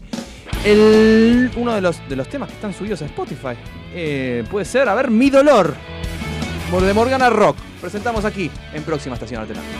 el, uno de los, de los temas que están subidos a Spotify. Eh, puede ser, a ver, Mi Dolor. De Morgana Rock. Presentamos aquí en Próxima Estación Artelandia.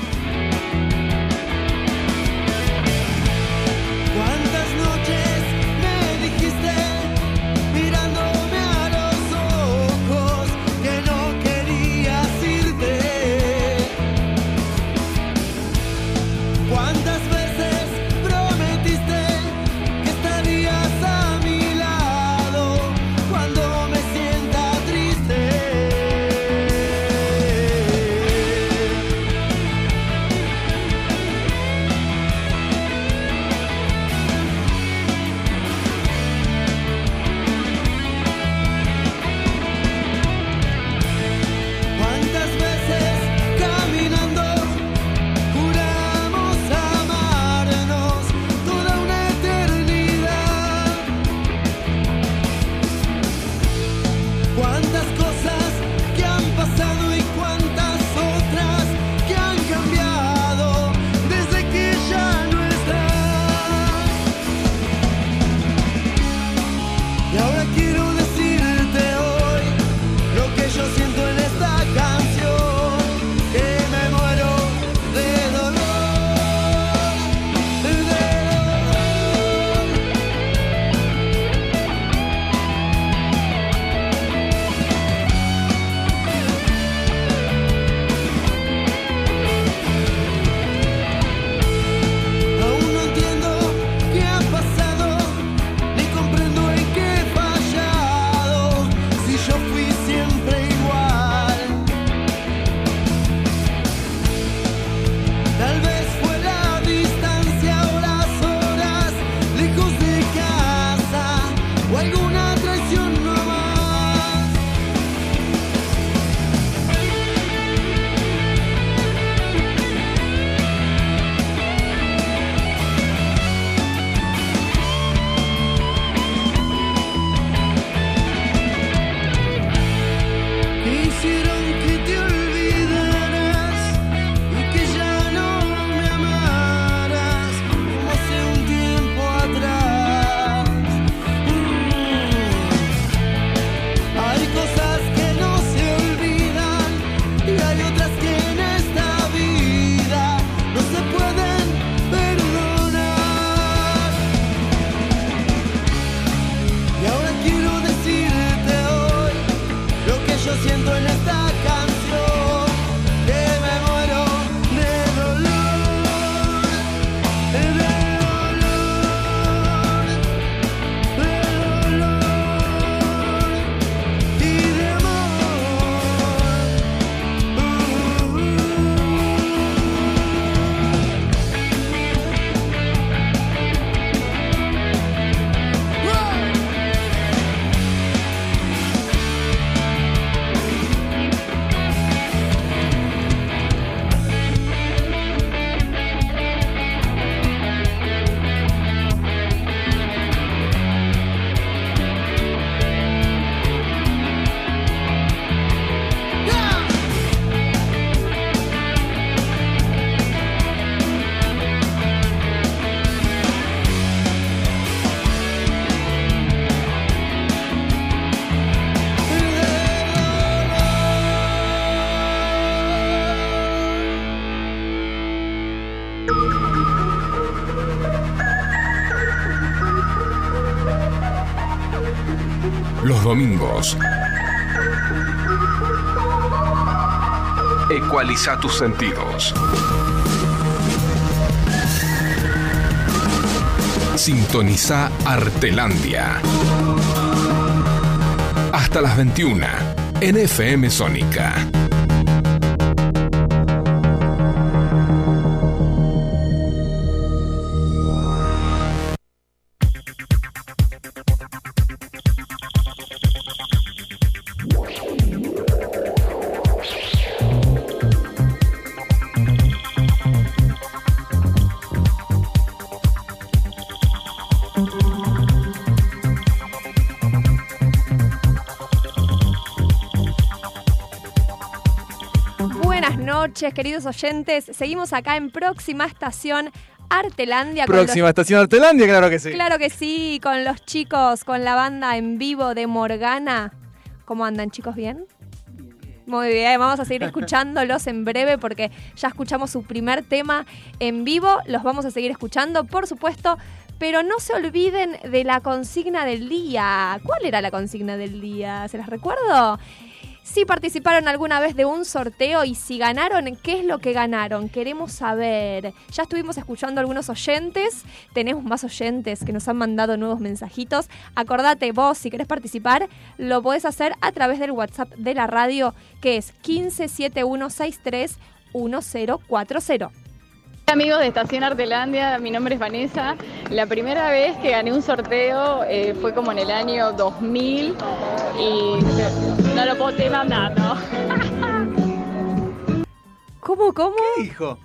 Ecualiza tus sentidos. Sintoniza Artelandia. Hasta las 21 en FM Sónica. Queridos oyentes. Seguimos acá en próxima estación Artelandia. Próxima los- estación Artelandia, claro que sí. Claro que sí, con los chicos, con la banda en vivo de Morgana. ¿Cómo andan, chicos? ¿Bien? Muy bien, vamos a seguir escuchándolos en breve porque ya escuchamos su primer tema en vivo. Los vamos a seguir escuchando, por supuesto. Pero no se olviden de la consigna del día. ¿Cuál era la consigna del día? ¿Se las recuerdo? Si participaron alguna vez de un sorteo y si ganaron, ¿qué es lo que ganaron? Queremos saber. Ya estuvimos escuchando algunos oyentes, tenemos más oyentes que nos han mandado nuevos mensajitos. Acordate vos, si querés participar, lo podés hacer a través del WhatsApp de la radio, que es 1571631040. Hola amigos de Estación Artelandia, mi nombre es Vanessa. La primera vez que gané un sorteo eh, fue como en el año 2000 y no lo puedo estar mandando. ¿Cómo, cómo? ¿Qué dijo?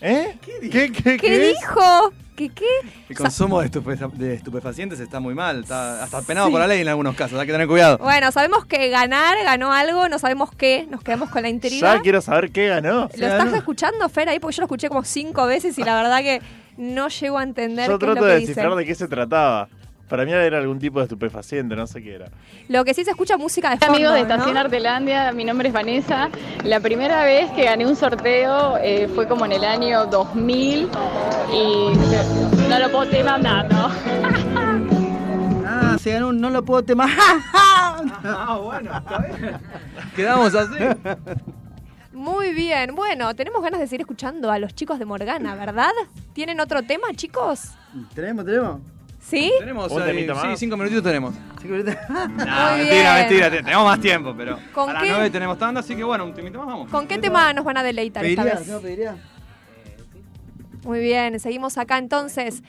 ¿Eh? ¿Qué, qué, ¿Qué dijo? ¿Qué qué? El consumo de, estupefa- de estupefacientes está muy mal, está hasta penado por la ley en algunos casos, hay que tener cuidado. Bueno, sabemos que ganar, ganó algo, no sabemos qué, nos quedamos con la intriga. Ya quiero saber qué ganó. ¿Lo estás escuchando, Fer, ahí? Porque yo lo escuché como cinco veces y la verdad que no llego a entender Yo qué es trato lo de que descifrar de qué se trataba. Para mí era algún tipo de estupefaciente, no sé qué era. Lo que sí se escucha música de fondo, amigos de ¿no? Estación Artelandia, mi nombre es Vanessa. La primera vez que gané un sorteo eh, fue como en el año 2000 y no lo puedo estar mandando. Ah, se ganó un no lo puedo temar. Ah, bueno, está bien. Quedamos así. Muy bien, bueno, tenemos ganas de seguir escuchando a los chicos de Morgana, ¿verdad? ¿Tienen otro tema, chicos? ¿Tenemos, tenemos? ¿Sí? Tenemos Un ahí- temita sí, más. cinco minutitos tenemos. Cinco minutos. No, mentira, mentira, te- tenemos más tiempo, pero ¿Con a las qué? nueve tenemos tanda, así que bueno, un temita más vamos. ¿Con qué tema nos van a deleitar esta ¿Pediría? vez? ¿No pediría? Muy bien, seguimos acá entonces.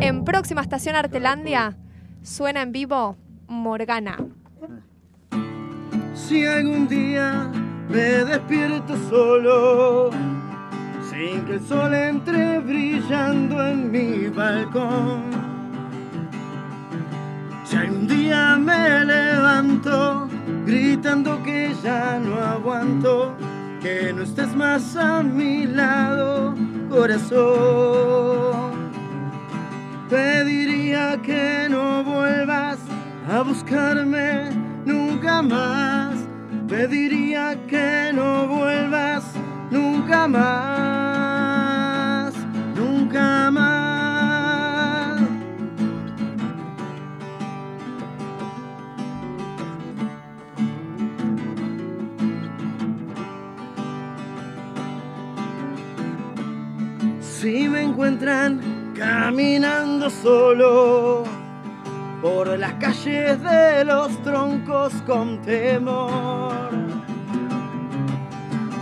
En próxima estación Artelandia suena en vivo Morgana. Si algún día me despierto solo, sin que el sol entre brillando en mi balcón. Si algún día me levanto gritando que ya no aguanto, que no estés más a mi lado, corazón. Pediría que no vuelvas a buscarme nunca más. Pediría que no vuelvas nunca más, nunca más. Si me encuentran caminando solo por las calles de los troncos con temor.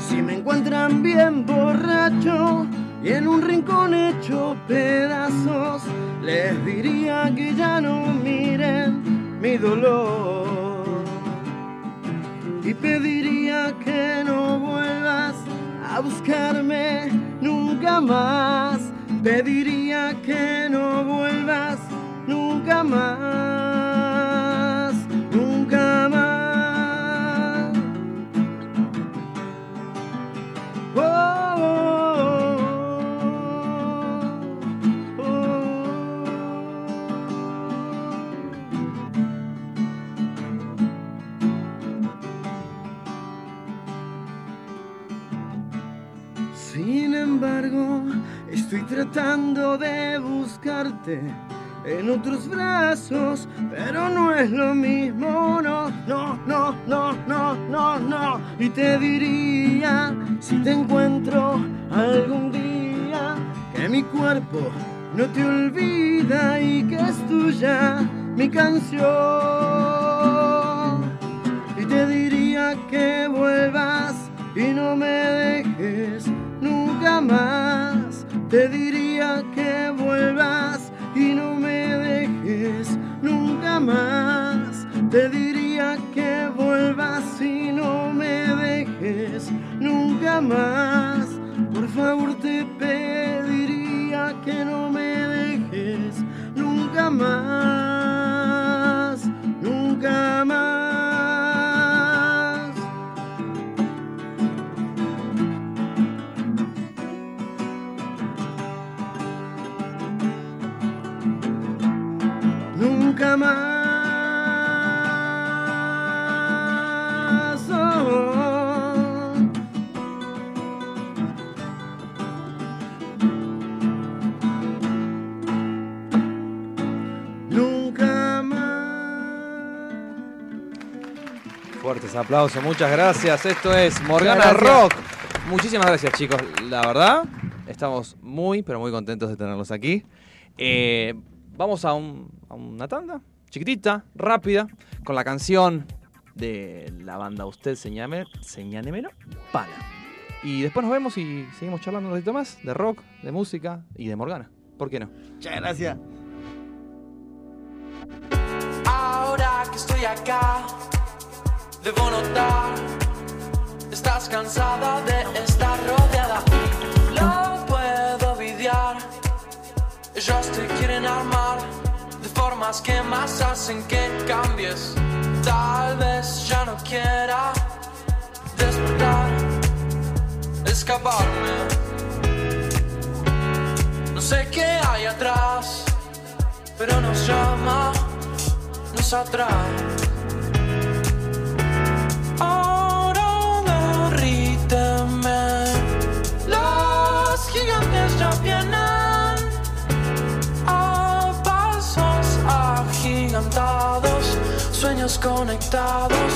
Si me encuentran bien borracho y en un rincón hecho pedazos, les diría que ya no miren mi dolor. Y pediría que no vuelvas a buscarme nunca más. Pediría que no vuelvas nunca más, estoy tratando de buscarte en otros brazos, pero no es lo mismo, no, no, no, no, no, no, no. Y te diría, si te encuentro algún día, que mi cuerpo no te olvida y que es tuya mi canción. Y te diría que vuelvas y no me dejes nunca más. Te diría que vuelvas y no me dejes nunca más. Te diría que vuelvas y no me dejes nunca más. Por favor te pediría que no me dejes nunca más, nunca más. Más. oh. Nunca más. Fuertes aplausos, muchas gracias. Esto es Morgana. Rock. Muchísimas gracias, chicos. La verdad, estamos muy, pero muy contentos de tenerlos aquí. Eh, vamos a, un- a una tanda chiquitita, rápida, con la canción de la banda Usted Señame, Señánemelo, Pana. Y después nos vemos y seguimos charlando un ratito más de rock, de música y de Morgana. ¿Por qué no? Muchas gracias. Ahora que estoy acá, debo notar, estás cansada de estar rodeada. Lo puedo videar, ellos te quieren armar formas que más hacen que cambies. Tal vez ya no quiera despertar, escaparme. No sé qué hay atrás, pero nos llama nos atrae. Ahora derríteme. Los gigantes ya vienen sueños conectados.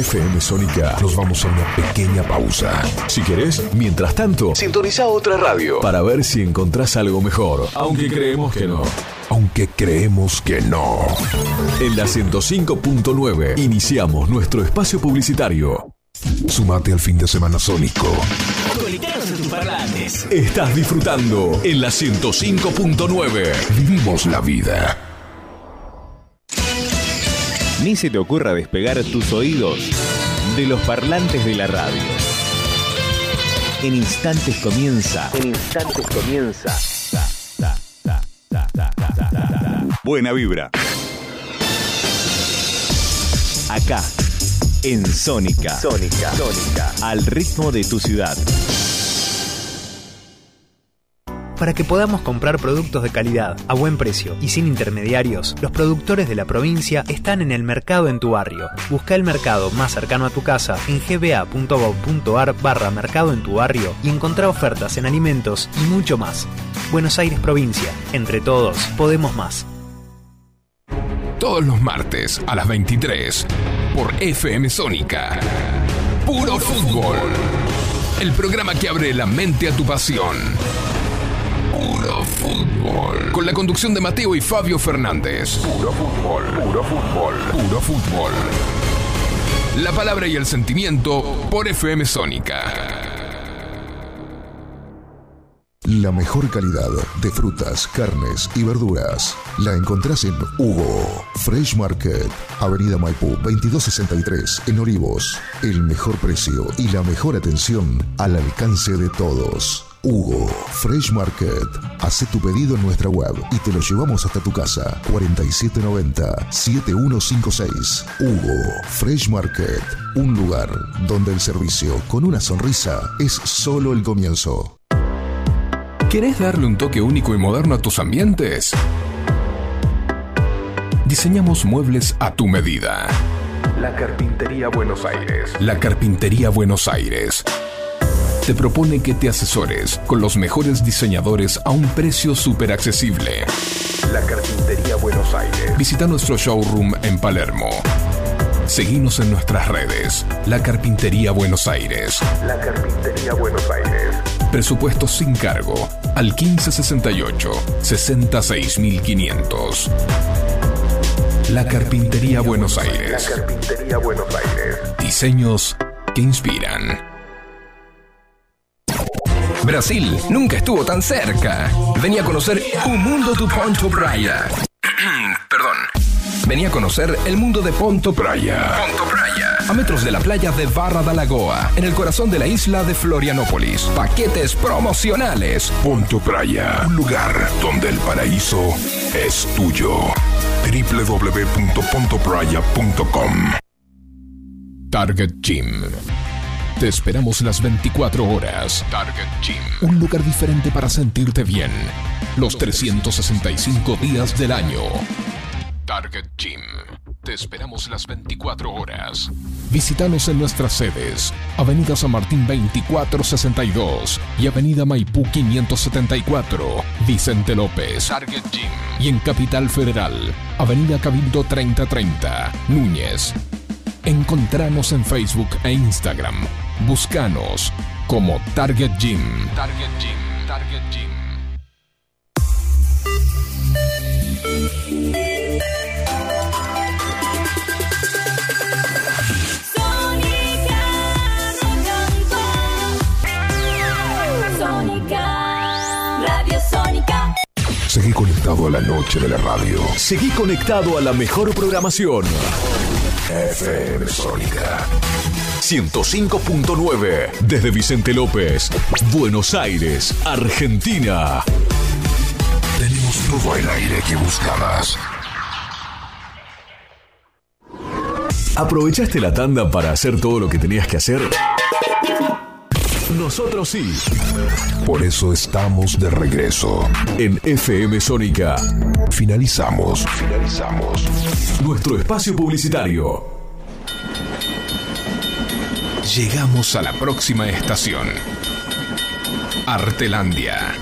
FM Sónica nos vamos a una pequeña pausa. Si querés, mientras tanto, sintoniza otra radio para ver si encontrás algo mejor. Aunque creemos que no. Aunque creemos que no. En la 105.9 iniciamos nuestro espacio publicitario. Sumate al fin de semana sónico. Conectados en tus parlantes. Estás disfrutando en la 105.9. Vivimos la vida. Ni se te ocurra despegar tus oídos de los parlantes de la radio. En instantes comienza. En instantes comienza. Buena vibra. Acá, en Sónica. Sónica. Sónica. Al ritmo de tu ciudad. Para que podamos comprar productos de calidad, a buen precio y sin intermediarios, los productores de la provincia están en el mercado en tu barrio. Busca el mercado más cercano a tu casa en gba.gov.ar barra mercado en tu barrio y encontrá ofertas en alimentos y mucho más. Buenos Aires Provincia. Entre todos, podemos más. Todos los martes a las 23 por FM Sónica. Puro fútbol. El programa que abre la mente a tu pasión. Puro fútbol. Con la conducción de Mateo y Fabio Fernández. Puro fútbol. Puro fútbol. Puro fútbol. La palabra y el sentimiento por FM Sónica. La mejor calidad de frutas, carnes y verduras la encontrás en Hugo Fresh Market, Avenida Maipú 2263 en Olivos. El mejor precio y la mejor atención al alcance de todos. Hugo Fresh Market. Haz tu pedido en nuestra web y te lo llevamos hasta tu casa. 4790-7156. Hugo Fresh Market. Un lugar donde el servicio con una sonrisa es solo el comienzo. ¿Querés darle un toque único y moderno a tus ambientes? Diseñamos muebles a tu medida. La Carpintería Buenos Aires. La Carpintería Buenos Aires. Te propone que te asesores con los mejores diseñadores a un precio súper accesible. La Carpintería Buenos Aires. Visita nuestro showroom en Palermo. Seguinos en nuestras redes. La Carpintería Buenos Aires. La Carpintería Buenos Aires. Presupuesto sin cargo al 1568 66500. La Carpintería Buenos Aires. La Carpintería Buenos Aires. Diseños que inspiran. Brasil nunca estuvo tan cerca. Venía a conocer un mundo de Ponto Praia. Perdón. Venía a conocer el mundo de Ponto Praia. Ponto Praia. A metros de la playa de Barra da Lagoa, en el corazón de la isla de Florianópolis. Paquetes promocionales. Ponto Praia, un lugar donde el paraíso es tuyo. www.pontopraya.com Target Gym. Te esperamos las 24 horas. Target Gym. Un lugar diferente para sentirte bien. Los 365 días del año. Target Gym. Te esperamos las 24 horas. Visítanos en nuestras sedes. Avenida San Martín 2462 y Avenida Maipú 574. Vicente López. Target Gym. Y en Capital Federal. Avenida Cabildo 3030. Núñez. Encontranos en Facebook e Instagram. Búscanos como Target Gym. Target Gym. Target Gym. Sónica, Radio Sónica. Seguí conectado a la noche de la radio. Seguí conectado a la mejor programación. FM Sónica. 105.9 desde Vicente López, Buenos Aires, Argentina. Tenemos todo el aire que buscabas. ¿Aprovechaste la tanda para hacer todo lo que tenías que hacer? Nosotros sí. Por eso estamos de regreso. En FM Sónica. Finalizamos. Finalizamos. Nuestro espacio publicitario. Llegamos a la próxima estación. Artelandia.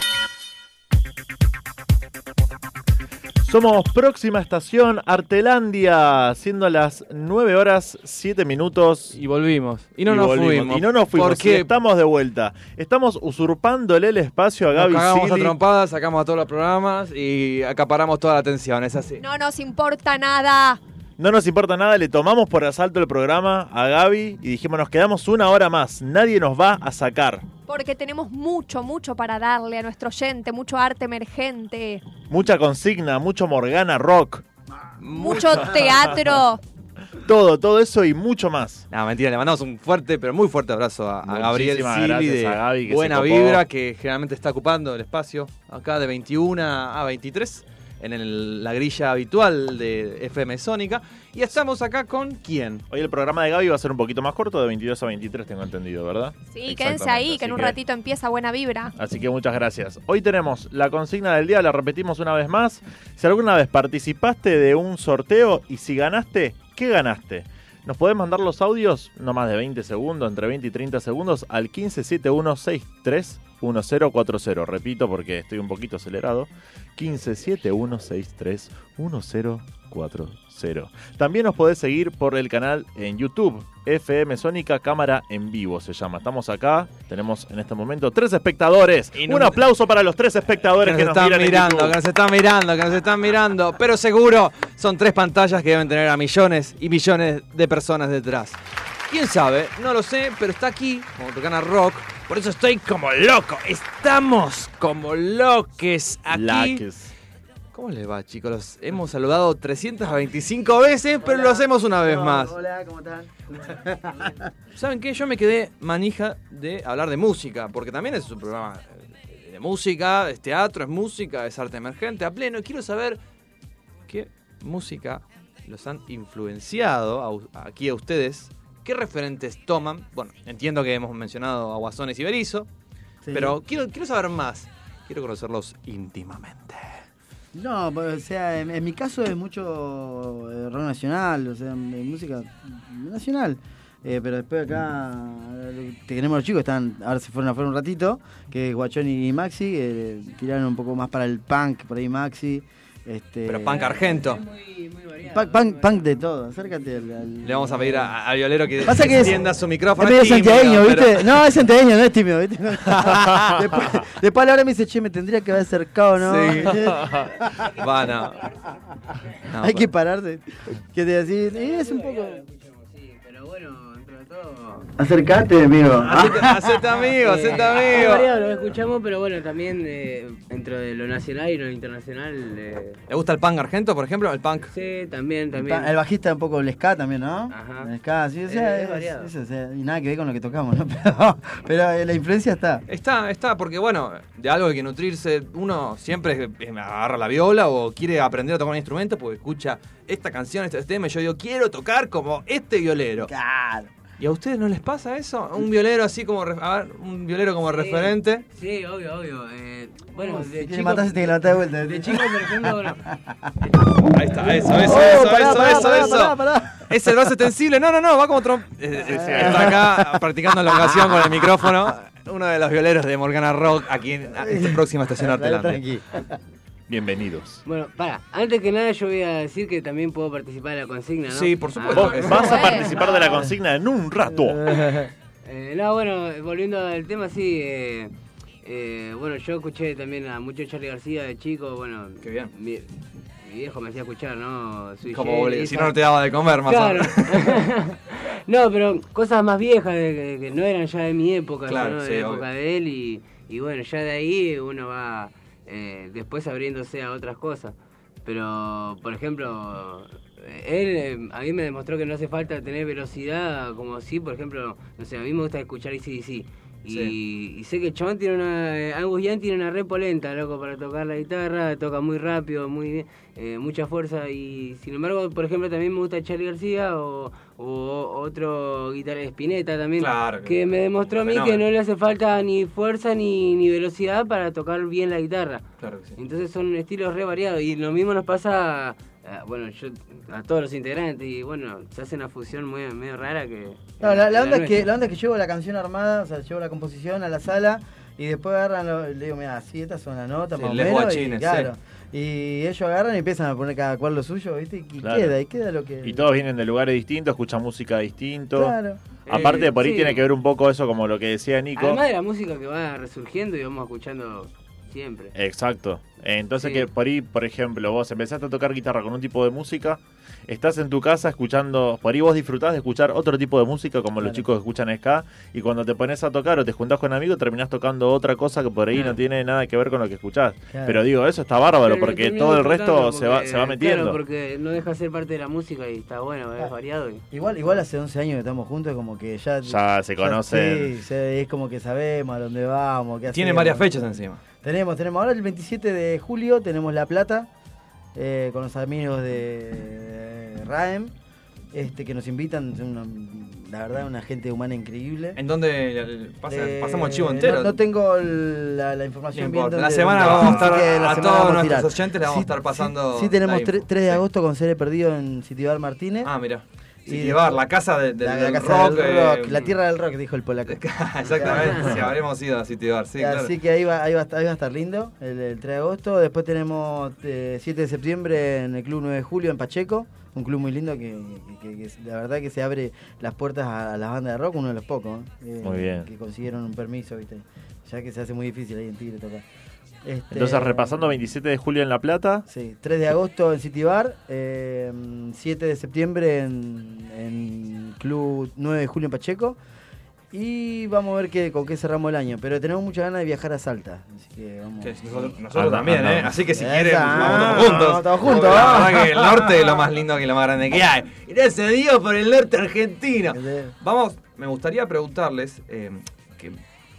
Somos próxima estación Artelandia, siendo las 9 horas 7 minutos. Y volvimos. Y no nos fuimos. Y no nos fuimos. ¿Por y qué? estamos de vuelta. Estamos usurpándole el espacio a Nos Gaby cagamos a trompadas, sacamos a todos los programas y acaparamos toda la atención, es así. No nos importa nada. No nos importa nada, le tomamos por asalto el programa a Gaby y dijimos nos quedamos una hora más. Nadie nos va a sacar. Porque tenemos mucho, mucho para darle a nuestro oyente, mucho arte emergente, Mucha consigna, mucho Morgana Rock. mucho teatro. Todo, todo eso y mucho más. No, mentira, le mandamos un fuerte, pero muy fuerte abrazo a, a Gabriel Muchísimas Silvi gracias de a Gaby que Buena. Vibra, que generalmente está ocupando el espacio acá de 21 a 23 en el- la grilla habitual de FM Sónica. Y estamos acá con quién? Hoy el programa de Gaby va a ser un poquito más corto, de 22 a 23 tengo entendido, ¿verdad? Sí, quédense ahí, que en un ratito empieza buena vibra. Así que muchas gracias. Hoy tenemos la consigna del día, la repetimos una vez más. Si alguna vez participaste de un sorteo y si ganaste, ¿qué ganaste? Nos podés mandar los audios, no más de 20 segundos, entre 20 y 30 segundos, al 1571631040. Repito porque estoy un poquito acelerado. 1571631040. También nos podés seguir por el canal en YouTube, FM Sónica Cámara en Vivo se llama. Estamos acá, tenemos en este momento tres espectadores. Y no- Un aplauso para los tres espectadores que que, nos nos, están miran mirando, que nos están mirando, que nos están mirando. Pero seguro son tres pantallas que deben tener a millones y millones de personas detrás. ¿Quién sabe? No lo sé, pero está aquí, como Tocana Rock. Por eso estoy como loco. Estamos como loques aquí. Laques. ¿Cómo les va, chicos? Los hemos saludado 325 veces, pero lo hacemos una vez más. Hola, ¿cómo están? ¿Saben qué? Yo me quedé manija de hablar de música, porque también es un programa eh, de música, es teatro, es música, es arte emergente a pleno. Quiero saber qué música los han influenciado a aquí a ustedes, qué referentes toman. Bueno, entiendo que hemos mencionado a Guasones y Berizo, Sí. pero quiero, quiero saber más. Quiero conocerlos íntimamente. No, pues, o sea, en, mi caso es mucho eh, rock nacional, o sea, música nacional. Eh, pero después acá eh, tenemos los chicos, están, ahora se fueron afuera un ratito, que es Guachón y Maxi, eh, tiraron un poco más para el punk, por ahí Maxi. Este, Pero punk argento. Punk, punk, punk de todo, acércate al, al- Le vamos a pedir a, a Violero que Pasa que extienda su micrófono. Es medio tímido, santiagueño, pero- ¿viste? No, es santiagueño, no es tímido, ¿viste? después, después a la hora me dice, che, me tendría que haber acercado, ¿no? Sí. Va, no. No, Hay que pararse. Que te decís, eh, es un poco. Acercate, amigo. Hacete, hacete amigo, Es amigo. variado, lo escuchamos, pero bueno, también eh, dentro de lo nacional y lo internacional. eh, ¿Le gusta el punk argento, por ejemplo? El punk. sí, también, también. El bajista un poco el ska también, ¿no? Ajá. El ska, sí, o sea, Eh, es es- variado. y nada que ver con lo que tocamos, ¿no? Pero, pero, eh, la influencia está. Está, está, porque bueno, de algo hay que nutrirse. Uno siempre agarra la viola o quiere aprender a tocar un instrumento porque escucha esta canción, este tema, y yo digo, quiero tocar como este violero. Claro. ¿Y a ustedes no les pasa eso? Un violero así como, a ver, un violero como referente. Sí, obvio, obvio. eh, bueno, Si de te chico, mataste, te de vuelta. de chico, por ejemplo, bueno, Ahí está, eso, eso, Oh, eso, pará, eso, pará, eso, pará, eso. pará, pará. Es el brazo extensible. No, no, no, va como otro. Eh, eh, Está acá practicando la ocasión con el micrófono. Uno de los violeros de Morgana Rock aquí en esta próxima estación Artelante. Bienvenidos. bueno, para, antes que nada yo voy a decir que también puedo participar en la consigna, ¿no? Sí, por supuesto. Ah, Vos vas a participar de la consigna en un rato. Eh, no, bueno, volviendo al tema, sí. eh, eh, bueno, yo escuché también a mucho Charlie García de chico. Bueno, Qué bien. Mi, mi viejo me hacía escuchar, ¿no? Sui Como si no, no te daba de comer, más Claro. o menos. no, pero cosas más viejas de- que, que no eran ya de mi época, Claro, ¿no? de sí, la época obvio. de él. Y, y bueno, ya de ahí uno va eh, después abriéndose a otras cosas. Pero, por ejemplo, él eh, a mí me demostró que no hace falta tener velocidad, como si, por ejemplo, no sé, a mí me gusta escuchar ACDC. Y, Sí. y sé que el chabón tiene una. eh, Angus Young tiene una re polenta, loco, para tocar la guitarra, toca muy rápido, muy bien, eh, mucha fuerza. Y sin embargo, por ejemplo, también me gusta Charlie García o, o otro guitarrista, Spinetta también, Claro, que me demostró a mí que no le hace falta ni fuerza ni, ni velocidad para tocar bien la guitarra. Claro que sí. Entonces son estilos re variados y lo mismo nos pasa a- bueno, yo a todos los integrantes y bueno, se hace una fusión muy medio rara que... No, la, la onda es que, la onda es que llevo la canción armada, o sea, llevo la composición a la sala y después agarran, lo- le digo, mira, así estas son las notas, Sí, más o les menos, y, guachines, claro. Y ellos agarran y empiezan a poner cada cual lo suyo, ¿viste? Y Claro. queda, y queda lo que... Y todos vienen de lugares distintos, escuchan música distinto. Claro. Aparte, Eh, por ahí sí. tiene que ver un poco eso, como lo que decía Nico. Además de la música que va resurgiendo y vamos escuchando siempre. Exacto. Entonces Sí. que por ahí, por ejemplo, vos empezaste a tocar guitarra con un tipo de música, estás en tu casa escuchando, por ahí vos disfrutás de escuchar otro tipo de música como los chicos que escuchan ska y cuando te pones a tocar o te juntás con amigos terminás tocando otra cosa que por ahí Claro. no tiene nada que ver con lo que escuchás. Claro. Pero digo, eso está bárbaro Pero porque todo el resto se va, se va metiendo. Claro, porque no deja de ser parte de la música y está bueno, es variado. y- Igual, igual hace 11 años que estamos juntos, como que ya... Ya se conocen. sí, se- es como que sabemos a dónde vamos, qué Tiene hacemos. varias fechas encima. Tenemos, tenemos ahora el 27 de julio, tenemos La Plata, eh, con los amigos de Raem, este, que nos invitan, son una- la verdad, una gente humana increíble. ¿En dónde pasa- Eh, pasamos el chivo entero? No, no tengo la, la información No bien. La semana vamos a estar- la a todos nuestros oyentes le vamos a estar pasando Sí, sí tenemos la info. 3, de agosto con Cere Perdido en Citibar Martínez. Ah, mira. Y City Bar, la casa de- del- la, la del casa rock, del eh, la tierra del rock, dijo el polaco. Exactamente, si habremos ido a City Bar, sí, claro. Así que ahí va, ahí, va, a estar- ahí va a estar lindo, el, el 3 de agosto. Después tenemos eh, 7 de septiembre en el Club 9 de Julio en Pacheco, un club muy lindo que, que- que- que la verdad que se abre las puertas a, a las bandas de rock, uno de los pocos ¿eh? Muy bien. que consiguieron un permiso, ¿viste? ya que se hace muy difícil ahí en Tigre tocar. Este, Entonces, repasando 27 de julio en La Plata. Sí, 3 de agosto en City Bar, eh, 7 de septiembre en, en Club 9 de Julio en Pacheco. Y vamos a ver qué, con qué cerramos el año. Pero tenemos muchas ganas de viajar a Salta. Así que vamos. Que nosotros, nosotros Anda, también, anda. ¿eh? Así que si quieren, vamos ah, todos juntos. vamos todos juntos, La vamos. que el norte es lo más lindo y lo más grande que hay. Gracias a Dios por el norte argentino. Vamos, me gustaría preguntarles, eh, que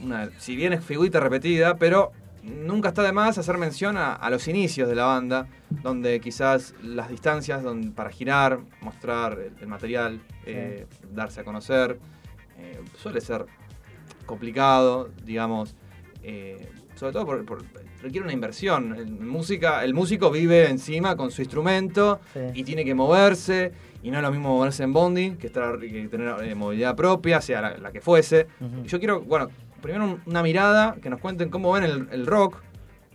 una, si bien es figurita repetida, pero nunca está de más hacer mención a, a los inicios de la banda, donde quizás las distancias donde, para girar, mostrar el, el material, eh, darse a conocer, eh, suele ser complicado, digamos, eh, sobre todo por, por- requiere una inversión. En música, el músico vive encima con su instrumento Sí. y tiene que moverse, y no es lo mismo moverse en Bondi que, estar, que tener eh, movilidad propia, sea la, la que fuese. Yo quiero, bueno, primero un- una mirada, que nos cuenten cómo ven el, el rock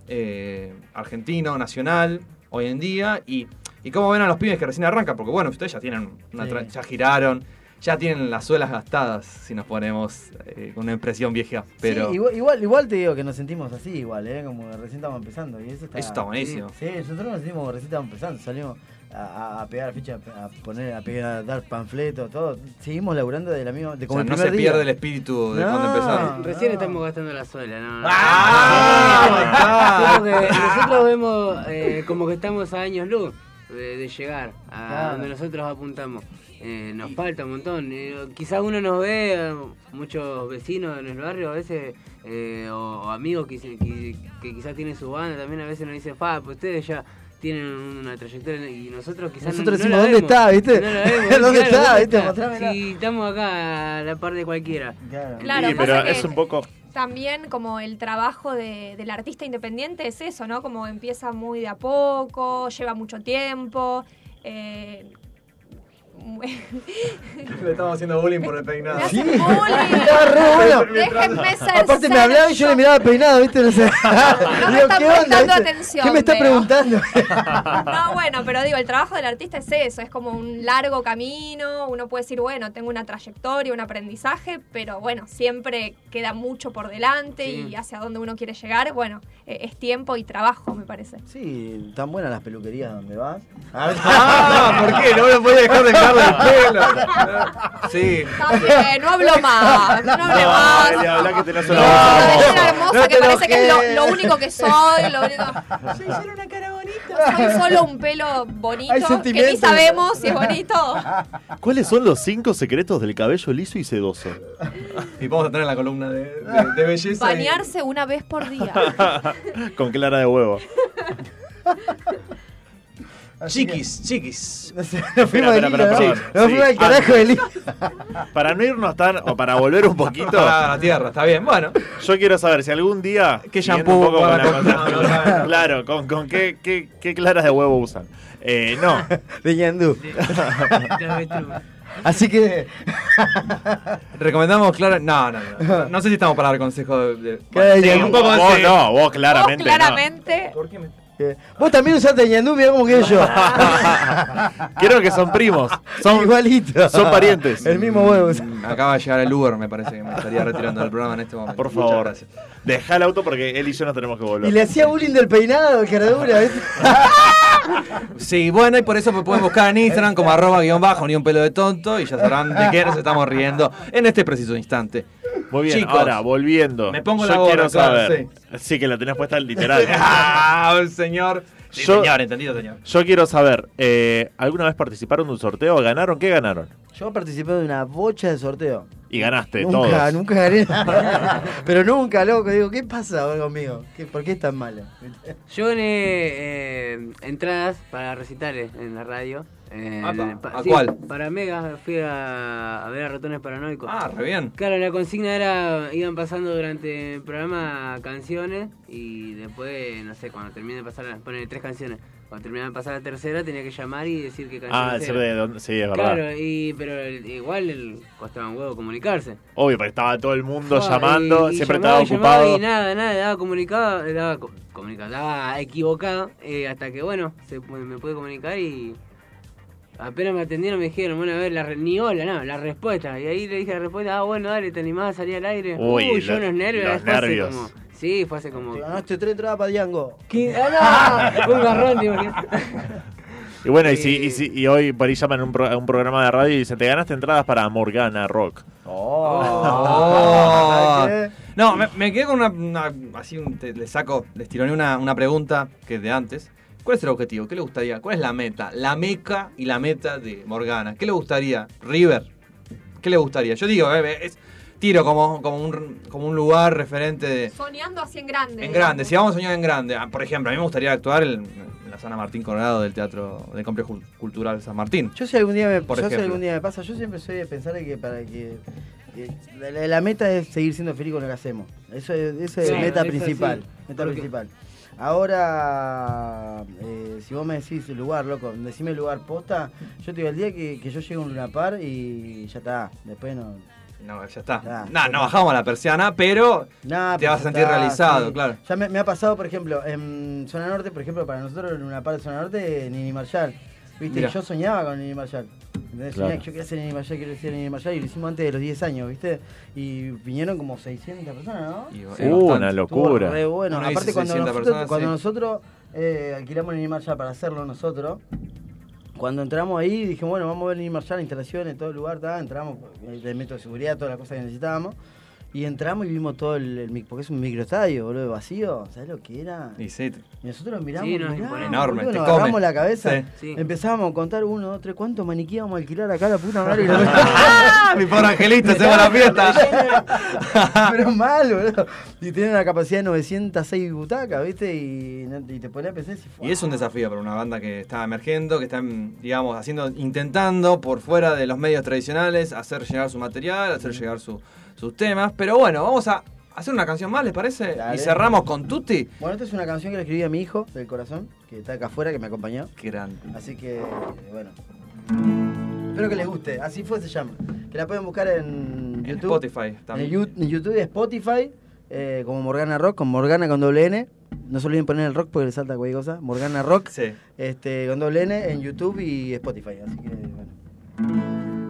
eh, argentino, nacional, hoy en día, y, y cómo ven a los pibes que recién arrancan, porque bueno, ustedes ya tienen una Sí. ya giraron, ya tienen las suelas gastadas, si nos ponemos eh, con una impresión vieja, pero... Sí, igual, igual, igual te digo que nos sentimos así, igual, ¿eh? como que recién estamos empezando. Y eso está, Eso está buenísimo. Sí, sí, nosotros nos sentimos como recién estamos empezando. Salimos a, a- a pegar fichas, a poner, a pegar, a dar panfletos, todo. Seguimos laburando de la misma. De O como sea, el no se día. pierde el espíritu de No. cuando empezaron. Recién estamos gastando la suela, ¿no? no. ¡Ah! Porque nosotros vemos eh, como que estamos a años luz de, de llegar a Claro. donde nosotros apuntamos. Eh, nos falta un montón. Eh, quizás uno nos ve, eh, muchos vecinos en el barrio a veces, eh, o, o amigos que, se- que, que quizás tienen su banda, también a veces nos dicen, fa, pues ustedes ya tienen una trayectoria y nosotros quizás Nosotros no, decimos, no la ¿dónde vemos. está, viste? No la vemos, ¿Dónde claro, está, viste? Mostrámela. Si estamos acá a la par de cualquiera. Claro, Sí, pasa pero es un poco. También como el trabajo de- del artista independiente es eso, ¿no? Como empieza muy de a poco, lleva mucho tiempo. eh, Le estamos haciendo bullying por el peinado. Me hacen bullying. Estaba re bueno. Déjenme ser Aparte me hablaba y yo le miraba peinado, ¿viste? No sé. me Digo, están ¿qué onda? atención, ¿Qué me está veo. preguntando? No, bueno, pero digo, el trabajo del artista es eso, es como un largo camino, uno puede decir, bueno, tengo una trayectoria, un aprendizaje, pero bueno, siempre queda mucho por delante Sí. y hacia dónde uno quiere llegar, bueno, eh, es tiempo y trabajo, me parece. Sí, tan buenas las peluquerías donde vas. Ah, ¿por qué? No me podía dejar de dejarle el pelo. Sí. También, no hablo más, no hable más. Dale, habla que tenés una No, soy una hermosa No que parece que es lo, lo único que soy, lo único... Soy solo una cara bonita. Soy solo un pelo bonito que ni sabemos si es bonito. ¿Cuáles son los cinco secretos del cabello liso y sedoso? Y vamos a tener la columna de, de- de belleza. y- Bañarse una vez por día. Con clara de huevo. Chiquis, chiquis. Nos fuimos del carajo antes. del hilo. Para no irnos tan, o para volver un poquito. Para la tierra, está bien. Bueno, Yo quiero saber si algún día. ¿Qué shampoo a. Claro, con, con qué, qué, qué claras de huevo usan. Eh, no. De ñandú. Así que. recomendamos claro. No, no, no. No sé si estamos para dar consejos de. Sí, ya- un poco vos no, vos claramente. Vos claramente. Eh, Vos también usaste ñandú, mirá cómo quedé yo. Creo que son primos. Son, Igualito. son parientes. El mismo huevo. Mm, Acaba de llegar el Uber, me parece que me estaría retirando del programa en este momento. Por favor. gracias. Deja el auto porque él y yo nos tenemos que volver. Y le hacía bullying del peinado, caradura, ¿viste? Sí, bueno, y por eso me pueden buscar en Instagram como arroba guion bajo, ni un pelo de tonto, y ya sabrán de qué nos estamos riendo en este preciso instante. Muy bien, Chicos, ahora, volviendo. me pongo yo la gorra, quiero claro, saber. Sí. que la tenés puesta literal. ¡Ah, señor! Sí, Yo- señor, entendido, señor. Yo quiero saber, eh, ¿alguna vez participaron de un sorteo? ¿Ganaron? ¿Qué ganaron? Yo participé de una bocha de sorteo. Y ganaste Nunca, todos. nunca gané. Pero nunca, loco. Digo, ¿qué pasa ahora conmigo? ¿Qué- ¿Por qué es tan malo? Yo gané eh, entradas para recitales en la radio. Eh, pa- ¿a sí, cuál? Para Mega fui a, a ver a Ratones Paranoicos. Ah, re bien. Claro, la consigna era, iban pasando durante el programa canciones y después, no sé, cuando termine de pasar, poner tres canciones. Cuando terminaba de pasar la tercera tenía que llamar y decir qué canción Ah, decir de dónde. Sí, es verdad. Claro, y, pero el- igual el, costaba un huevo comunicarse. Obvio, porque estaba todo el mundo Ah, llamando, y- y siempre llamaba, estaba ocupado. Y nada, nada, daba comunicado, daba co- comunicado, daba equivocado, eh, hasta que bueno, se, me pude comunicar y apenas me atendieron me dijeron, bueno, a ver, la, re- ni hola, no, la respuesta. Y ahí le dije la respuesta, ah, bueno, dale, te animás a salir al aire. Uy, yo unos nervios, los nervios. como- sí, fue hace como... Te ganaste tres entradas para Diango. ¿Qué? ¡Ah, no! Un garrón. Y bueno, y, si, y, si- y hoy por ahí llaman a un, pro- a un programa de radio y dicen, te ganaste entradas para Morgana Rock. Oh. ¿Qué? No, me, me quedé con una, una- así un- te- le saco, les tironé una, una pregunta que es de antes. ¿Cuál es el objetivo? ¿Qué le gustaría? ¿Cuál es la meta? La meca y la meta de Morgana. ¿Qué le gustaría? River. ¿Qué le gustaría? Yo digo, eh, es tiro como, como, un, como un lugar referente de, Soñando así en grande. en grande. Si vamos a soñar en grande, ah, por ejemplo, a mí me gustaría actuar en, en la San Martín Colorado del Teatro del Complejo Cultural San Martín. Yo si algún día me, Por yo si algún día me pasa, yo siempre soy de pensar de que para que, que la, la meta es seguir siendo feliz con lo que hacemos. Eso es, Sí, meta eso principal. sí. Meta Porque- principal. Ahora, eh, si vos me decís el lugar, loco, decime el lugar posta, yo te digo el día que, que yo llego a un Luna Par y ya está. Después no. No, ya está. Ah, no, ya no bajamos la persiana, pero Nah, te vas a sentir está, realizado, sí. claro. Ya me, me ha pasado, por ejemplo, en Zona Norte, por ejemplo, para nosotros en una parte de Zona Norte, Nini Marshall. ¿Viste? Mira. Yo soñaba con Nini Marshall. ¿Entendés? Claro. Soñaba que yo quería ser Nini Marshall, quiero ser Nini Marshall, y lo hicimos antes de los 10 años, ¿viste? Y vinieron como 600 personas, ¿no? Y- Uh, una locura. re bueno. Aparte, cuando 600 nosotros, personas, cuando sí. nosotros eh, alquilamos Nini Marshall para hacerlo nosotros, cuando entramos ahí, dijimos, bueno, vamos a ver Nini Marshall, instalaciones, todo el lugar, ta, entramos, eh, el método de seguridad, todas las cosas que necesitábamos. Y entramos y vimos todo el, el porque es un microestadio, boludo, vacío. ¿Sabes lo que era? Y sí, Y nosotros miramos, Sí, no, miramos. Enorme, boludo, te nos come. agarramos la cabeza, Sí. Sí. empezábamos a contar uno, dos, tres, ¿cuántos maniquí vamos a alquilar acá la puta madre? Y lo- ¡Ah! Mi pobre angelito, hacemos la fiesta. Pero mal, boludo. Y tiene una capacidad de 906 butacas, ¿viste? Y, y te pones a pensar si Y es un desafío para una banda que está emergiendo, que está, digamos, haciendo, intentando por fuera de los medios tradicionales hacer llegar su material, hacer llegar su- sus temas. Pero bueno, vamos a hacer una canción más, ¿les parece? Dale. Y cerramos con Tutti. Bueno, esta es una canción que le escribí a mi hijo del corazón, que está acá afuera, que me acompañó. Qué grande. Así que, bueno. Espero que les guste. Así fue se llama. Que la pueden buscar en En YouTube. Spotify En, también. En YouTube y Spotify, eh, como Morgana Rock, con Morgana con doble N. No se olviden poner el rock porque le salta cualquier cosa. Morgana Rock, Sí. este, con doble N en YouTube y Spotify. Así que, bueno.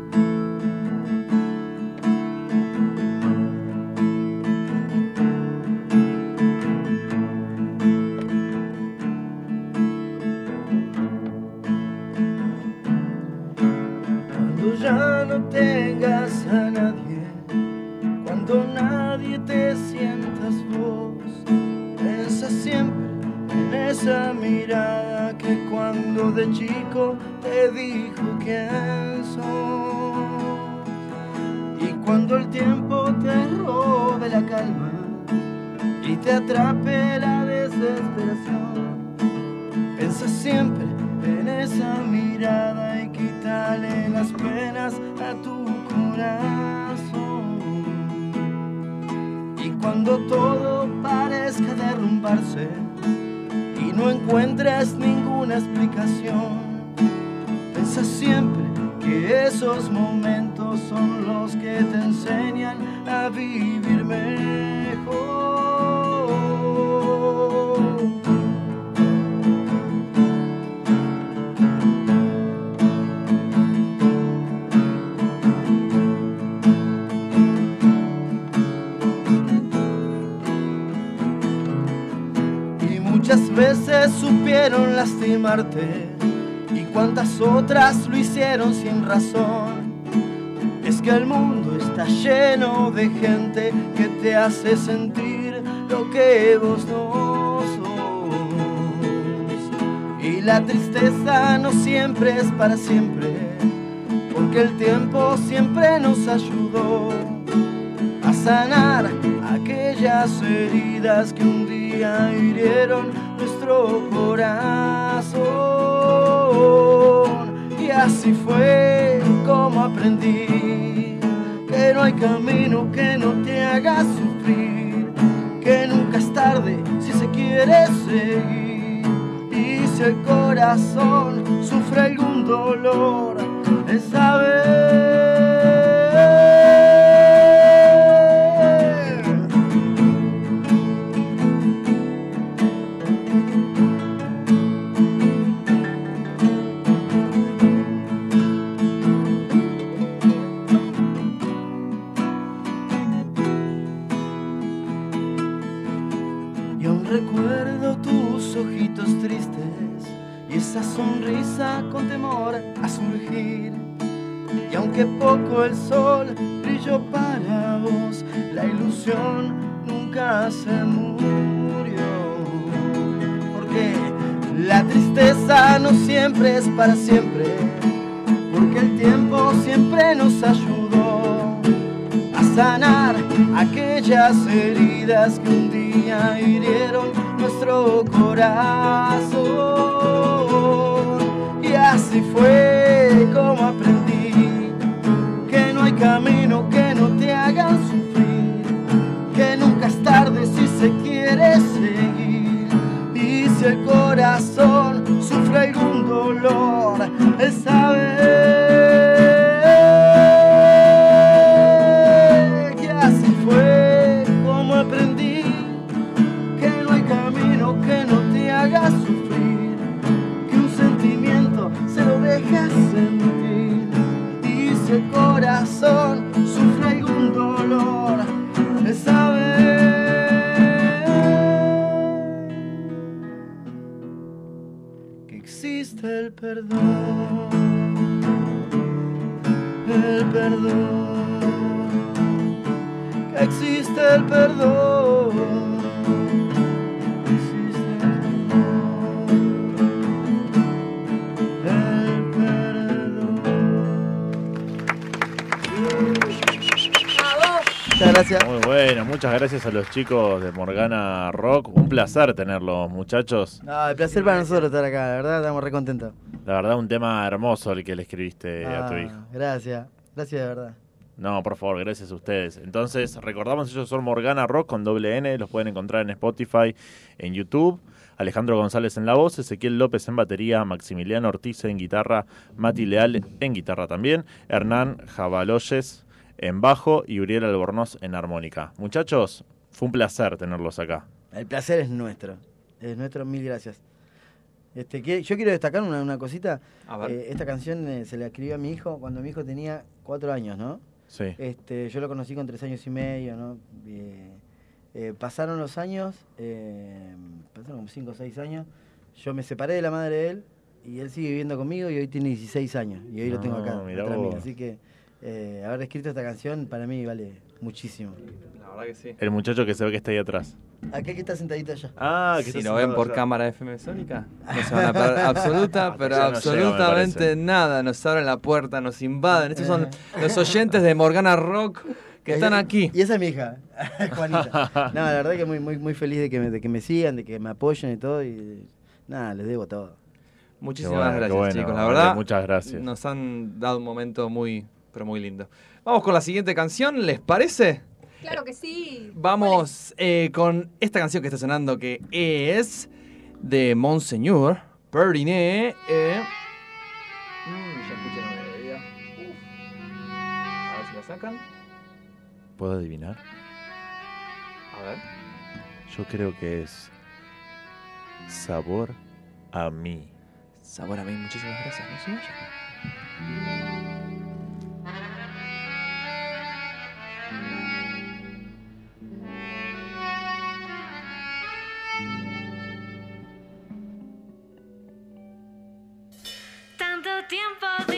Sentir lo que vos no sos. Y la tristeza no siempre es para siempre, porque el tiempo siempre nos ayudó a sanar aquellas heridas que un dolor, el saber que existe el perdón, el perdón, que existe el perdón. Muchas gracias. Muy bueno, muchas gracias a los chicos de Morgana Rock. Un placer tenerlos, muchachos. No, el placer para nosotros estar acá, la verdad estamos re contentos. La verdad, un tema hermoso el que le escribiste a tu Ah, hijo. Gracias, gracias de verdad. No, por favor, gracias a ustedes. Entonces, recordamos, ellos son Morgana Rock con doble N, los pueden encontrar en Spotify, en YouTube. Alejandro González en la voz, Ezequiel López en batería, Maximiliano Ortiz en guitarra, Mati Leal en guitarra también, Hernán Jabaloyes en bajo y Uriel Albornoz en armónica. Muchachos, fue un placer tenerlos acá. El placer es nuestro, es nuestro, mil gracias. Este, que- yo quiero destacar una, una cosita. A ver. Eh, esta canción eh, se la escribió a mi hijo cuando mi hijo tenía cuatro años, ¿no? Sí. Este, yo lo conocí con tres años y medio, ¿no? Eh, eh, pasaron los años, eh, pasaron como cinco o seis años. Yo me separé de la madre de él y él sigue viviendo conmigo y hoy tiene 16 años. Y hoy lo tengo acá, mío. vos. Así que eh, haber escrito esta canción para mí vale muchísimo. La verdad que sí. El muchacho que se ve que está ahí atrás. Aquel que está sentadito allá. Ah, que si lo ven por allá. cámara FM Sónica, no se van a perder absoluta, pero no llega, me absolutamente nada. Nos abren la puerta, nos invaden. Estos son los oyentes de Morgana Rock que están aquí. Y esa es mi hija, Juanita. No, la verdad que muy, muy, muy feliz de que, me, de que me sigan, de que me apoyen y todo. Y nada, les debo todo. Muchísimas bueno, gracias, bueno, chicos. La verdad, muchas gracias. Nos han dado un momento muy, pero muy lindo. Vamos con la siguiente canción, ¿les parece? Claro que sí. Vamos eh, con esta canción que está sonando que es de Monseñor Perdiné. Eh. Mm, ya escuché la melodía. Uf. A ver si la sacan. ¿Puedo adivinar? A ver. Yo creo que es sabor a mí. Sabor a mí, muchísimas gracias. No se vayan. Tanto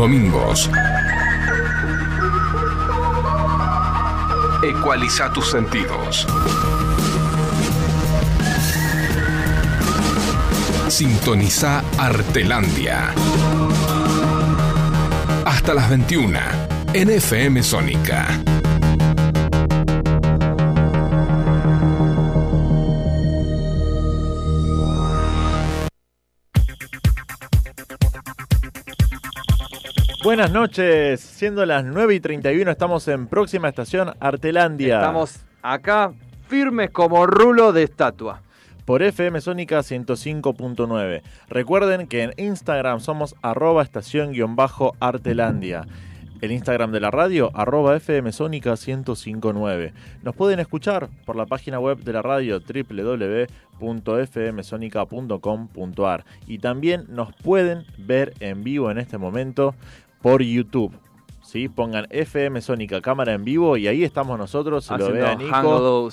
domingos. Ecualiza tus sentidos. Sintoniza Artelandia. Hasta las 21 en FM Sónica. Buenas noches, siendo las 9 y 31 estamos en próxima estación Artelandia. Estamos acá firmes como rulo de estatua. por FM Sónica 105.9. Recuerden que en Instagram somos arroba estación-artelandia. El Instagram de la radio, arroba FM Sónica 1059. Nos pueden escuchar por la página web de la radio www.fmsonica.com.ar y también nos pueden ver en vivo en este momento por YouTube. ¿Sí? Pongan FM Sónica cámara en vivo y ahí estamos nosotros. Si lo ve a Nico.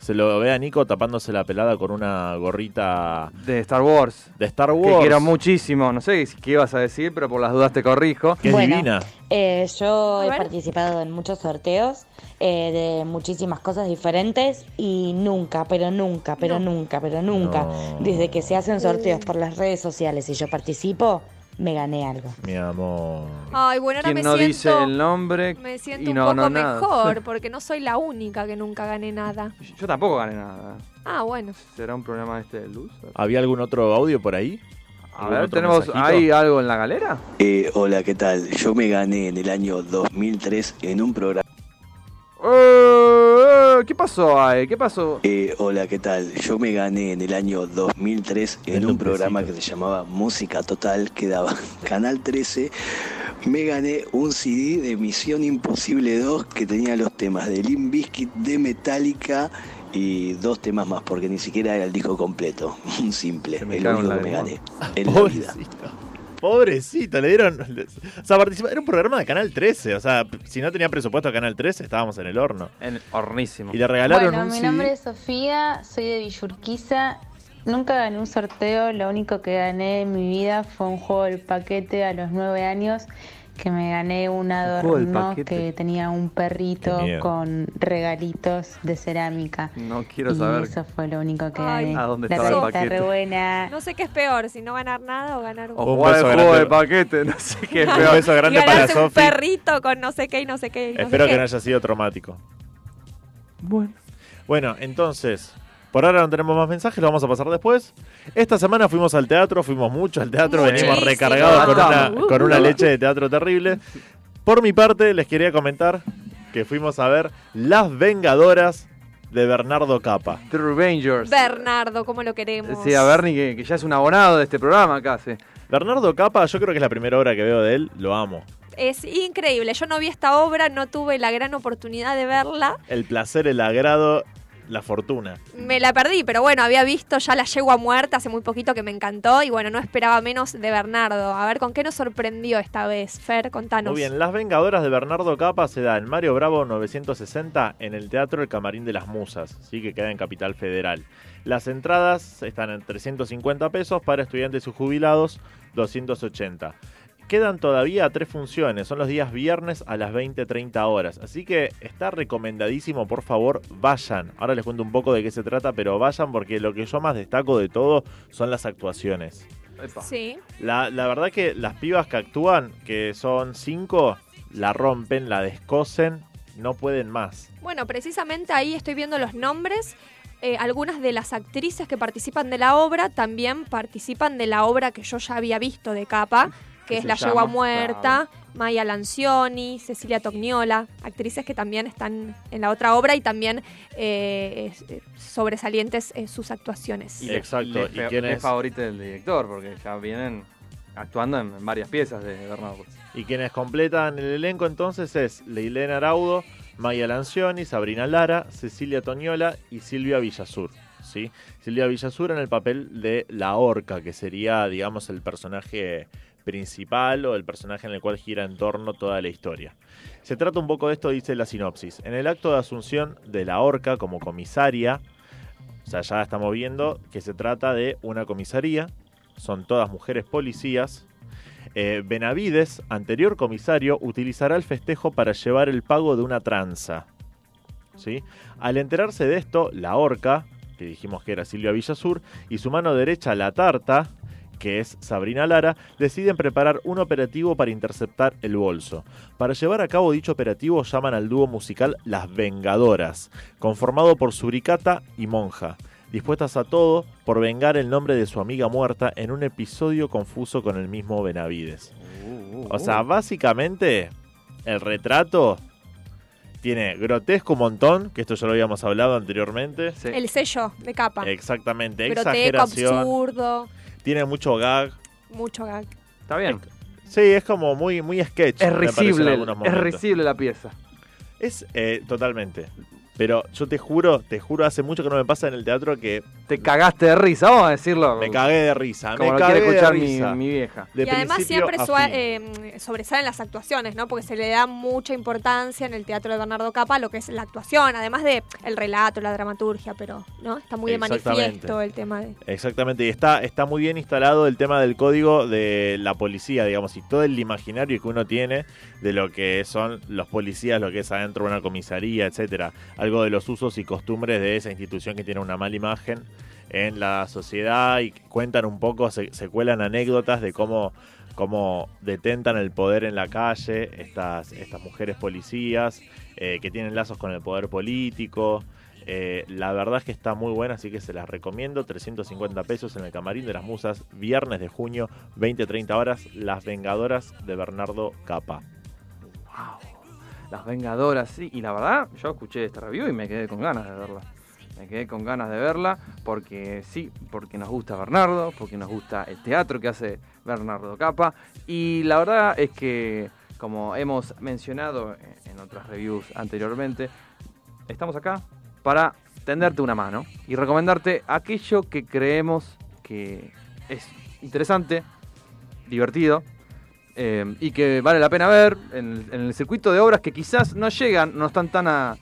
Se lo ve a Nico tapándose la pelada con una gorrita De Star Wars. de Star Que Wars. quiero muchísimo. No sé qué ibas a decir, pero por las dudas te corrijo. Que es Bueno. divina. Eh, yo he participado en muchos sorteos eh, de muchísimas cosas diferentes y nunca, pero nunca, pero nunca, pero nunca, No. desde que se hacen sorteos por las redes sociales y yo participo, me gané algo. Mi amor. Ay, bueno, ahora me no siento, dice el nombre me siento y un no poco ganó nada. mejor, porque no soy la única que nunca gané nada. Yo tampoco gané nada. Ah, bueno. ¿Será un problema este de luz? ¿Había algún otro audio por ahí? A ¿Algún ver, tenemos mensajito? ¿hay algo en la galera? Eh, hola, ¿qué tal? Yo me gané en el año 2003 en un programa. Eh, eh, ¿Qué pasó ahí? ¿Qué pasó? Eh, hola, ¿qué tal? Yo me gané en el año 2003 en un programa que se llamaba Música Total, que daba Canal 13. Me gané un CD de Misión Imposible 2 que tenía los temas de Limp Bizkit, de Metallica y dos temas más, porque ni siquiera era el disco completo. Un simple, me el único la que me gané en la vida. Pobrecito, le dieron. O sea, participa- era un programa de Canal 13. O sea, si no tenía presupuesto Canal 13, estábamos en el horno. En hornísimo. Y le regalaron bueno, un mi CD. nombre es Sofía, soy de Villurquiza. Nunca gané un sorteo, lo único que gané en mi vida fue un juego del paquete a los nueve años, que me gané un adorno que tenía un perrito Qué con regalitos de cerámica. No quiero y saber. eso fue lo único que Ay. gané. ¿A dónde La estaba el paquete? re buena. No sé qué es peor, si no ganar nada o ganar un... O jugar el beso juego grande. de paquete, no sé qué es Un peor. beso grande y para ganarse un Sofi. perrito con no sé qué y no sé qué. y no Espero sé que qué. no haya sido traumático. Bueno. Bueno, entonces, por ahora no tenemos más mensajes, lo vamos a pasar después. Esta semana fuimos al teatro, fuimos mucho al teatro, venimos recargados con una, con una leche de teatro terrible. Por mi parte, les quería comentar que fuimos a ver Las Vengadoras de Bernardo Capa. The Revengers. Bernardo, ¿cómo lo queremos? Sí, a Bernie, que, que ya es un abonado de este programa casi. Bernardo Capa, yo creo que es la primera obra que veo de él, lo amo. Es increíble. Yo no vi esta obra, no tuve la gran oportunidad de verla. El placer, el agrado, la fortuna. Me la perdí, pero bueno, había visto ya La Yegua Muerta hace muy poquito que me encantó y bueno, no esperaba menos de Bernardo. A ver, ¿con qué nos sorprendió esta vez? Fer, contanos. Muy bien, Las Vengadoras de Bernardo Capa se da en Mario Bravo 960 en el Teatro El Camarín de las Musas, ¿sí? que queda en Capital Federal. Las entradas están en 350 pesos para estudiantes y jubilados, 280. Quedan todavía tres funciones, son los días viernes a las 20-30 horas, así que está recomendadísimo, por favor, vayan. Ahora les cuento un poco de qué se trata, pero vayan porque lo que yo más destaco de todo son las actuaciones. Sí. La, la verdad que las pibas que actúan, que son cinco, la rompen, la descosen, no pueden más. Bueno, precisamente ahí estoy viendo los nombres. Eh, algunas de las actrices que participan de la obra también participan de la obra que yo ya había visto de capa, que ¿Qué es La? Yegua Muerta, Maya Lancioni, Cecilia Tognola, actrices que también están en la otra obra y también eh, eh, sobresalientes en sus actuaciones. Y Exacto, ¿y quién es? favorita del director, porque ya vienen actuando en, en varias piezas de Bernardo. Y quienes completan el elenco entonces es Leilena Araudo, Maya Lancioni, Sabrina Lara, Cecilia Toñola y Silvia Villasur. ¿sí? Silvia Villasur en el papel de la orca, que sería, digamos, el personaje principal o el personaje en el cual gira en torno toda la historia. Se trata un poco de esto, dice la sinopsis. En el acto de asunción de la orca como comisaria, ya estamos viendo que se trata de una comisaría, son todas mujeres policías. Eh, Benavides, anterior comisario, utilizará el festejo para llevar el pago de una tranza. ¿Sí? Al enterarse de esto, la orca, que dijimos que era Silvia Villasur, y su mano derecha, la tarta, que es Sabrina Lara, deciden preparar un operativo para interceptar el bolso. Para llevar a cabo dicho operativo llaman al dúo musical Las Vengadoras, conformado por Suricata y Monja, dispuestas a todo por vengar el nombre de su amiga muerta en un episodio confuso con el mismo Benavides. O sea, básicamente, el retrato tiene grotesco un montón, que esto ya lo habíamos hablado anteriormente. El sello de capa. Exactamente, Grotesco, exageración. absurdo, Tiene mucho gag. mucho gag. Está bien. Sí, es como muy, muy sketch. Es risible, es risible la pieza. Es eh, totalmente. Pero yo te juro, te juro, hace mucho que no me pasa en el teatro que Te cagaste de risa, vamos a decirlo. me cagué de risa. Como me lo cagué quiere escuchar de mi, risa. mi vieja. De y además siempre eh, sobresalen las actuaciones, ¿no? Porque se le da mucha importancia en el teatro de Bernardo Capa lo que es la actuación, además de el relato, la dramaturgia, pero no está muy de Exactamente. manifiesto el tema de Exactamente, y está, está muy bien instalado el tema del código de la policía, digamos, y todo el imaginario que uno tiene de lo que son los policías, lo que es adentro de una comisaría, etcétera. Algo de los usos y costumbres de esa institución que tiene una mala imagen en la sociedad y cuentan un poco, se, cuelan anécdotas de cómo, cómo detentan el poder en la calle estas, estas mujeres policías eh, que tienen lazos con el poder político. Eh, la verdad es que está muy buena, así que se las recomiendo. 350 pesos en el Camarín de las Musas, viernes de junio, 20-30 horas. Las Vengadoras de Bernardo Capa. Las Vengadoras, sí. Y la verdad, yo escuché esta review y me quedé con ganas de verla. Me quedé con ganas de verla porque sí, porque nos gusta Bernardo, porque nos gusta el teatro que hace Bernardo Capa. Y la verdad es que, como hemos mencionado en otras reviews anteriormente, estamos acá para tenderte una mano y recomendarte aquello que creemos que es interesante, divertido eh, y que vale la pena ver en, en el circuito de obras que quizás no llegan, no están tan a,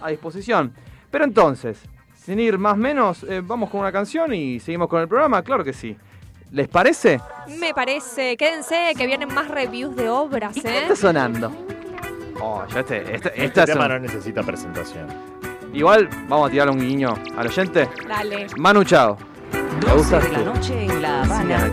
a disposición. Pero entonces, sin ir más menos, eh, vamos con una canción y seguimos con el programa, claro que sí. ¿Les parece? Me parece, quédense que vienen más reviews de obras, ¿Qué ¿eh? está sonando? Oh, ya este, este, Este tema no necesita presentación. Igual vamos a tirarle un guiño al oyente. Dale. Manu Chao. ¿Te 12 gusta? de la noche en La Habana,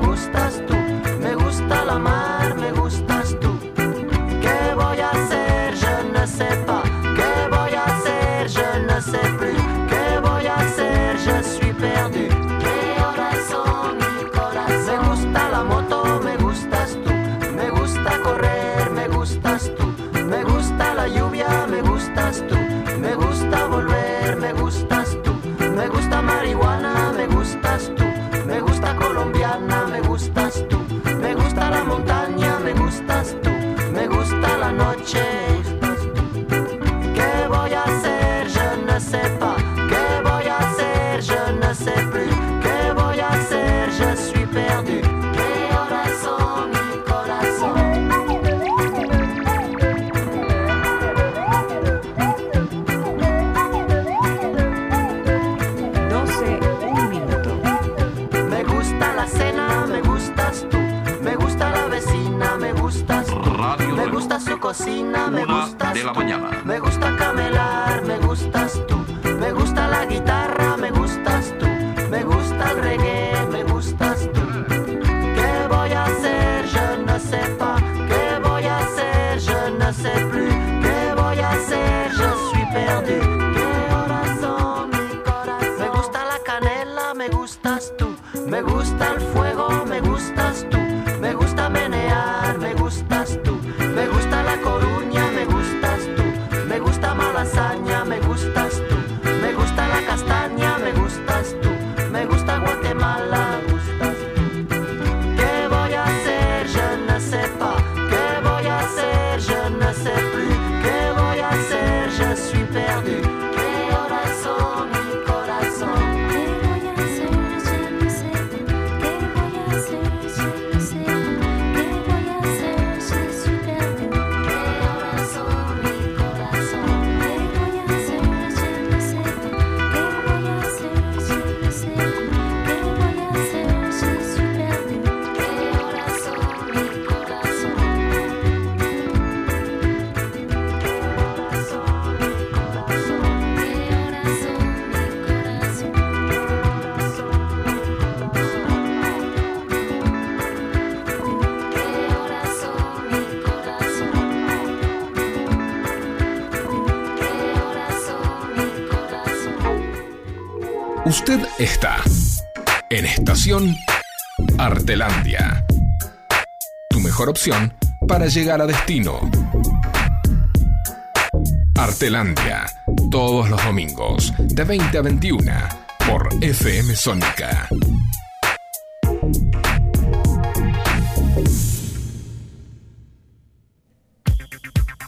cocina, me Una gustas de la tú. mañana. Me gusta camelar, me gustas tú. Me gusta la guitarra, Está en Estación Artelandia. Tu mejor opción para llegar a destino. Artelandia, todos los domingos, de 20 a 21, por FM Sónica.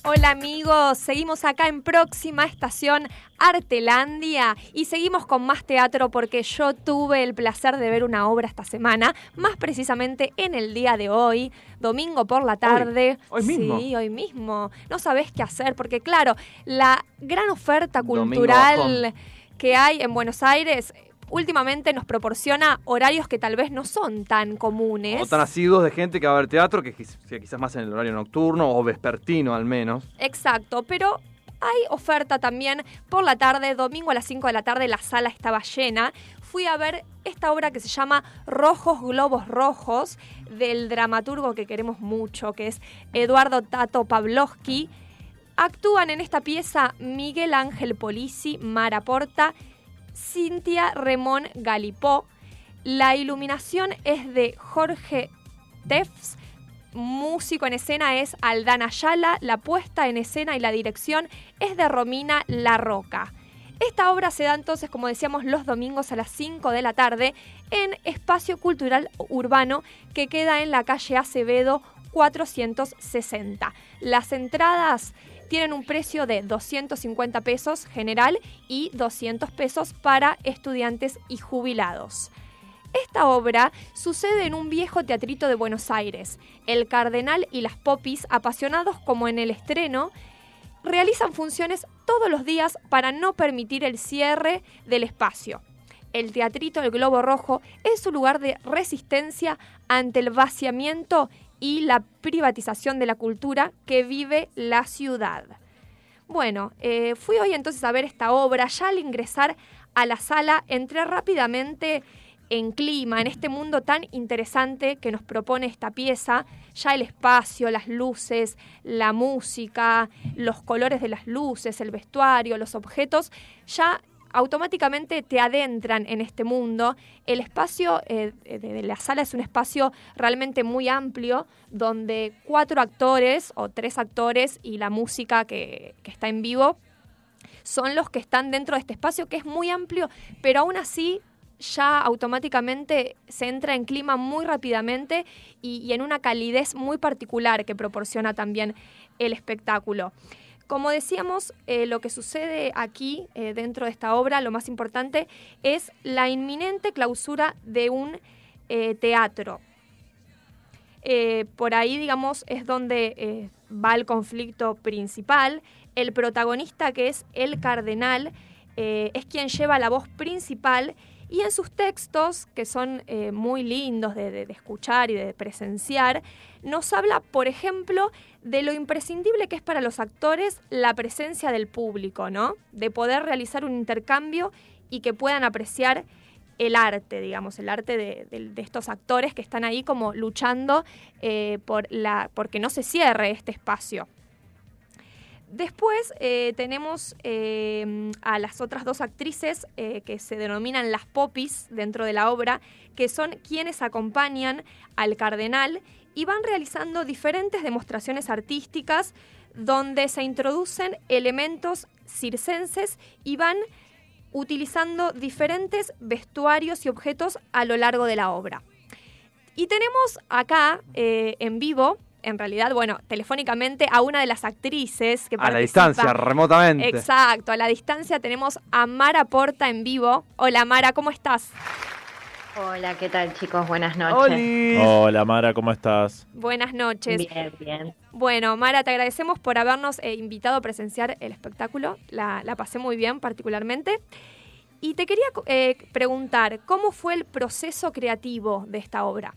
Hola amigos, seguimos acá en próxima estación Artelandia y seguimos con más teatro porque yo tuve el placer de ver una obra esta semana, más precisamente en el día de hoy, domingo por la tarde. Hoy mismo. Sí, hoy mismo. No sabés qué hacer porque claro, la gran oferta cultural que hay en Buenos Aires últimamente nos proporciona horarios que tal vez no son tan comunes. O tan asiduos de gente que va a ver teatro, que quizás más en el horario nocturno o vespertino al menos. Exacto, pero hay oferta también por la tarde, domingo a las 5 de la tarde, la sala estaba llena. Fui a ver esta obra que se llama Rojos Globos Rojos, del dramaturgo que queremos mucho, que es Eduardo Tato Pavlovsky. Actúan en esta pieza Miguel Ángel Polisi, Mara Porta, Cintia Remón Galipó. La iluminación es de Jorge Tefs, músico en escena es Aldana Ayala, la puesta en escena y la dirección es de Romina La Roca. Esta obra se da entonces, como decíamos, los domingos a las 5 de la tarde en Espacio Cultural Urbano que queda en la calle Acevedo 460. Las entradas tienen un precio de 250 pesos general y 200 pesos para estudiantes y jubilados. Esta obra sucede en un viejo teatrito de Buenos Aires. El Cardenal y las Popis, apasionados como en el estreno, realizan funciones todos los días para no permitir el cierre del espacio. El teatrito del Globo Rojo es un lugar de resistencia ante el vaciamiento y la privatización de la cultura que vive la ciudad. Bueno, eh, fui hoy entonces a ver esta obra. Ya al ingresar a la sala entré rápidamente en clima, en este mundo tan interesante que nos propone esta pieza. Ya el espacio, las luces, la música, los colores de las luces, el vestuario, los objetos, ya automáticamente te adentran en este mundo. El espacio eh, de, de la sala es un espacio realmente muy amplio, donde cuatro actores o tres actores y la música que, que está en vivo son los que están dentro de este espacio, que es muy amplio, pero aún así ya automáticamente se entra en clima muy rápidamente y, en una calidez muy particular que proporciona también el espectáculo. Como decíamos, eh, lo que sucede aquí eh, dentro de esta obra, lo más importante, es la inminente clausura de un eh, teatro. Por ahí, digamos, es donde va el conflicto principal. El protagonista, que es el cardenal, es quien lleva la voz principal y en sus textos, que son eh, muy lindos de, escuchar y de presenciar, nos habla, por ejemplo, de lo imprescindible que es para los actores la presencia del público, ¿no? De poder realizar un intercambio y que puedan apreciar el arte, digamos, el arte de estos actores que están ahí como luchando eh, por la, porque no se cierre este espacio. Después eh, tenemos eh, a las otras dos actrices eh, que se denominan las popis dentro de la obra, que son quienes acompañan al cardenal y van realizando diferentes demostraciones artísticas donde se introducen elementos circenses y van utilizando diferentes vestuarios y objetos a lo largo de la obra. Y tenemos acá en vivo, en realidad, bueno, telefónicamente a una de las actrices que A la distancia, remotamente. Exacto, a la distancia tenemos a Mara Porta en vivo. Hola Mara, ¿cómo estás? Hola, ¿qué tal chicos? Buenas noches. Hola Mara, ¿cómo estás? Buenas noches. Bien, bien. Bueno, Mara, te agradecemos por habernos eh, invitado a presenciar el espectáculo. La, la pasé muy bien, particularmente. Y te quería eh, preguntar, ¿cómo fue el proceso creativo de esta obra?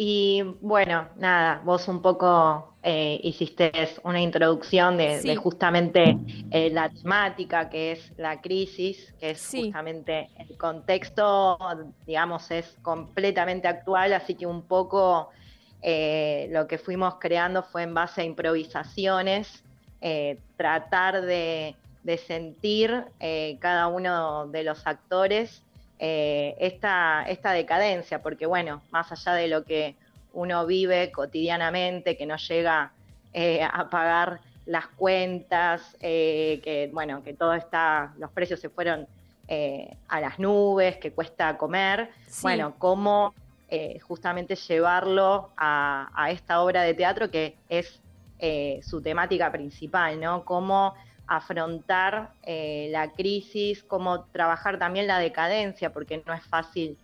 Y bueno, nada, vos un poco eh, hiciste una introducción de, Sí. de justamente eh, la temática que es la crisis, que es justamente el contexto, digamos, es completamente actual, así que un poco eh, lo que fuimos creando fue en base a improvisaciones, tratar de, de sentir cada uno de los actores eh, esta, esta decadencia, porque bueno, más allá de lo que uno vive cotidianamente, que no llega eh, a pagar las cuentas, eh, que bueno, que todo está, los precios se fueron eh, a las nubes, que cuesta comer. Sí. Bueno, cómo justamente llevarlo a, a esta obra de teatro que es su temática principal, ¿no? Cómo afrontar eh, la crisis, cómo trabajar también la decadencia, porque no es fácil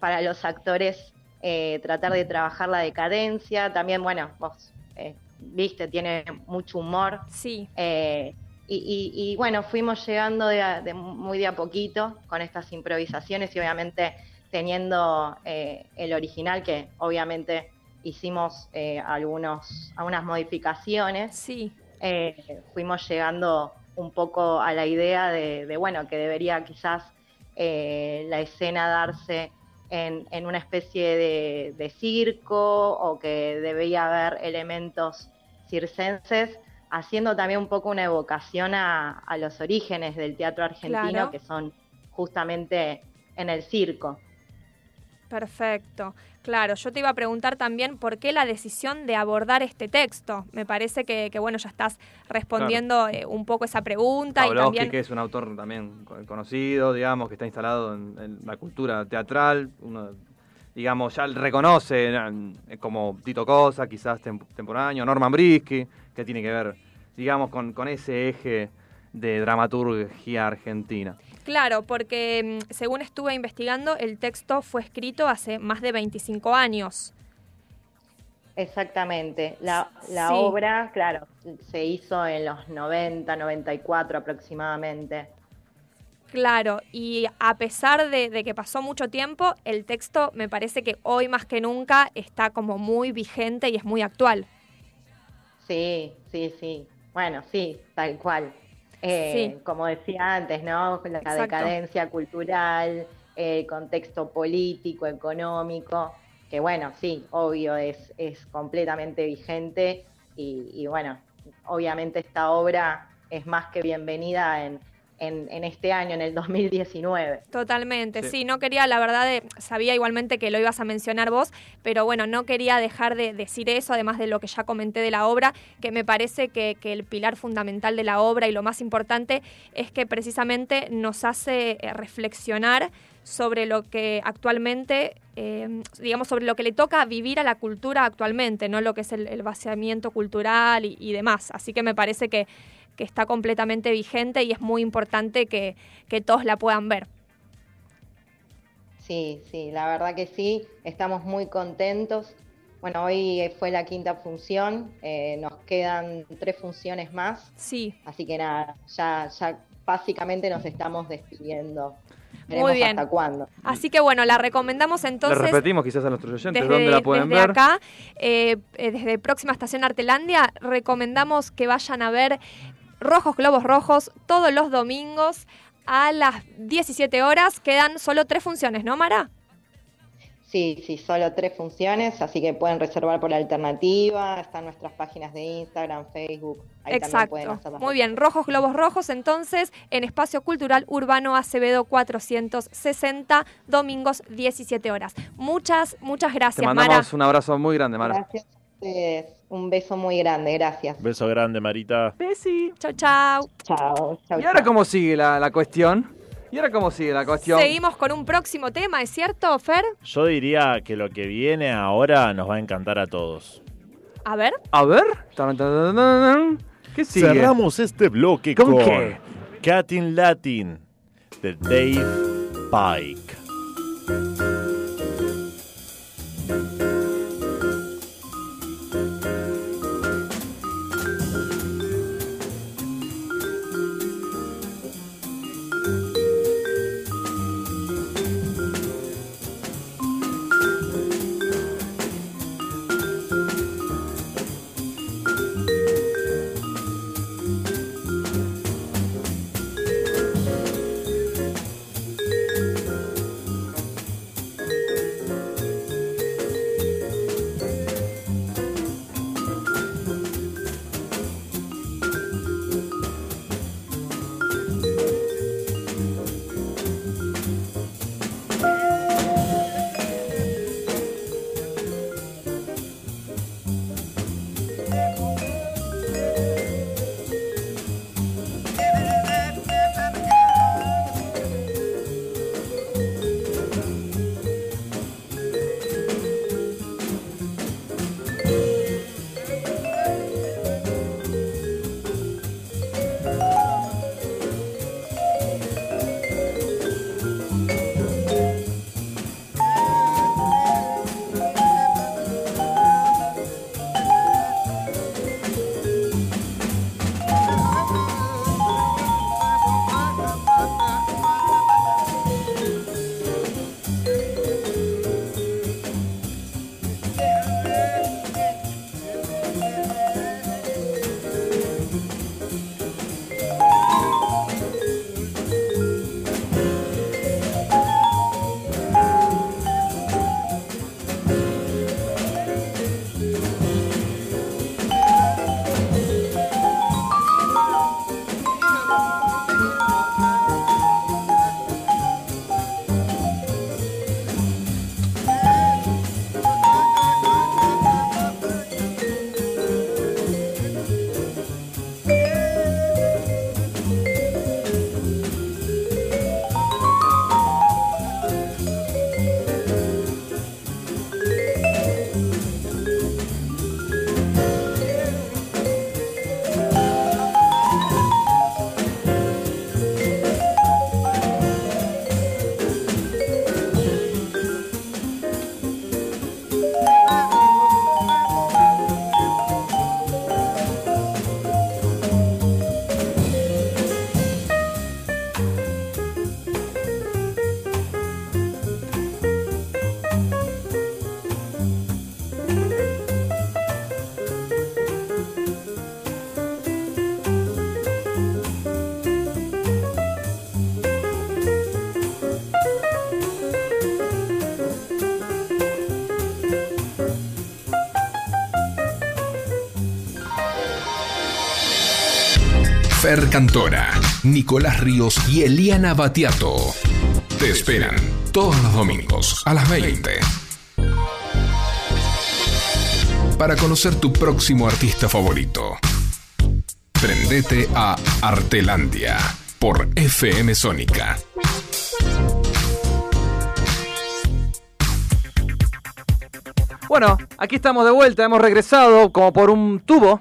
para los actores eh, tratar de trabajar la decadencia. También, bueno, vos eh, viste, tiene mucho humor. Sí. Eh, y, y- y, bueno, fuimos llegando de a- de muy de a poquito con estas improvisaciones y obviamente teniendo eh, el original que obviamente hicimos eh, algunos, algunas modificaciones. Sí. Eh, fuimos llegando un poco a la idea de, de, bueno, que debería quizás eh, la escena darse en, en una especie de, de circo o que debería haber elementos circenses, haciendo también un poco una evocación a, a los orígenes del teatro argentino, Claro. que son justamente en el circo. Perfecto. Claro, yo te iba a preguntar también por qué la decisión de abordar este texto. Me parece que, que, bueno, ya estás respondiendo eh, un poco esa pregunta y también... que es un autor también co- conocido, digamos, que está instalado en, en la cultura teatral, uno, digamos, ya reconoce eh, como Tito Cosa, quizás tem- temporáneo, Norman Brisky, que tiene que ver, digamos, con, con ese eje de dramaturgia argentina. Claro, porque mm, según estuve investigando, el texto fue escrito hace más de 25 años. Exactamente. La, la Sí. obra, claro, se hizo en los 90, 94 aproximadamente. Claro, y a pesar de, de que pasó mucho tiempo, el texto me parece que hoy más que nunca está como muy vigente y es muy actual. Sí, sí, sí. Bueno, sí, tal cual. Eh, Sí. Como decía antes, ¿no? La Exacto. decadencia cultural, el contexto político, económico, que bueno, sí, obvio, es, es completamente vigente y, y bueno, obviamente esta obra es más que bienvenida en, en, en este año, en el 2019. Totalmente, Sí. sí. no quería, la verdad, de- sabía igualmente que lo ibas a mencionar vos, pero bueno, no quería dejar de decir eso, además de lo que ya comenté de la obra, que me parece que, que el pilar fundamental de la obra y lo más importante es que precisamente nos hace eh, reflexionar sobre lo que actualmente, eh, digamos, sobre lo que le toca vivir a la cultura actualmente, ¿no? Lo que es el, el vaciamiento cultural y, y demás. Así que me parece que, que está completamente vigente y es muy importante que, que todos la puedan ver. Sí, sí, la verdad que sí, estamos muy contentos. Bueno, hoy fue la quinta función, eh, nos quedan tres funciones más. Sí. Así que nada, ya, ya básicamente nos estamos despidiendo. Muy Veremos bien. hasta cuándo. Así que bueno, la recomendamos entonces. repetimos quizás a nuestros oyentes Desde, dónde la pueden desde ver. acá, eh, eh, desde próxima estación Artelandia, recomendamos que vayan a ver Rojos Globos Rojos todos los domingos a las 17 horas. Quedan solo tres funciones, ¿no, Mara? Sí, sí, solo tres funciones, así que pueden reservar por alternativa, están nuestras páginas de Instagram, Facebook, ahí también pueden Exacto. las Muy bien, Rojos Globos Rojos entonces en Espacio Cultural Urbano Acevedo 460, domingos 17 horas. Muchas, muchas Te gracias, mandamos Mara. un abrazo muy grande, Mara. Gracias a ustedes, un beso muy grande, gracias. Beso grande, Marita. Besi. Chau, chau. Chao, chau. ¿Y ahora cómo sigue la, la cuestión? ¿Y ahora cómo sigue la cuestión? Seguimos con un próximo tema, ¿es cierto, Fer? Yo diría que lo que viene ahora nos va a encantar a todos. A ver. A ver. ¿Qué sigue? Cerramos este bloque ¿Con con, qué? Catin Latin de Dave Pike. Fer Cantora, Nicolás Ríos y Eliana Batiato. Te esperan todos los domingos a las 20. Para conocer tu próximo artista favorito. Prendete a Artelandia por FM Sónica. Bueno, aquí estamos de vuelta, hemos regresado como por un tubo.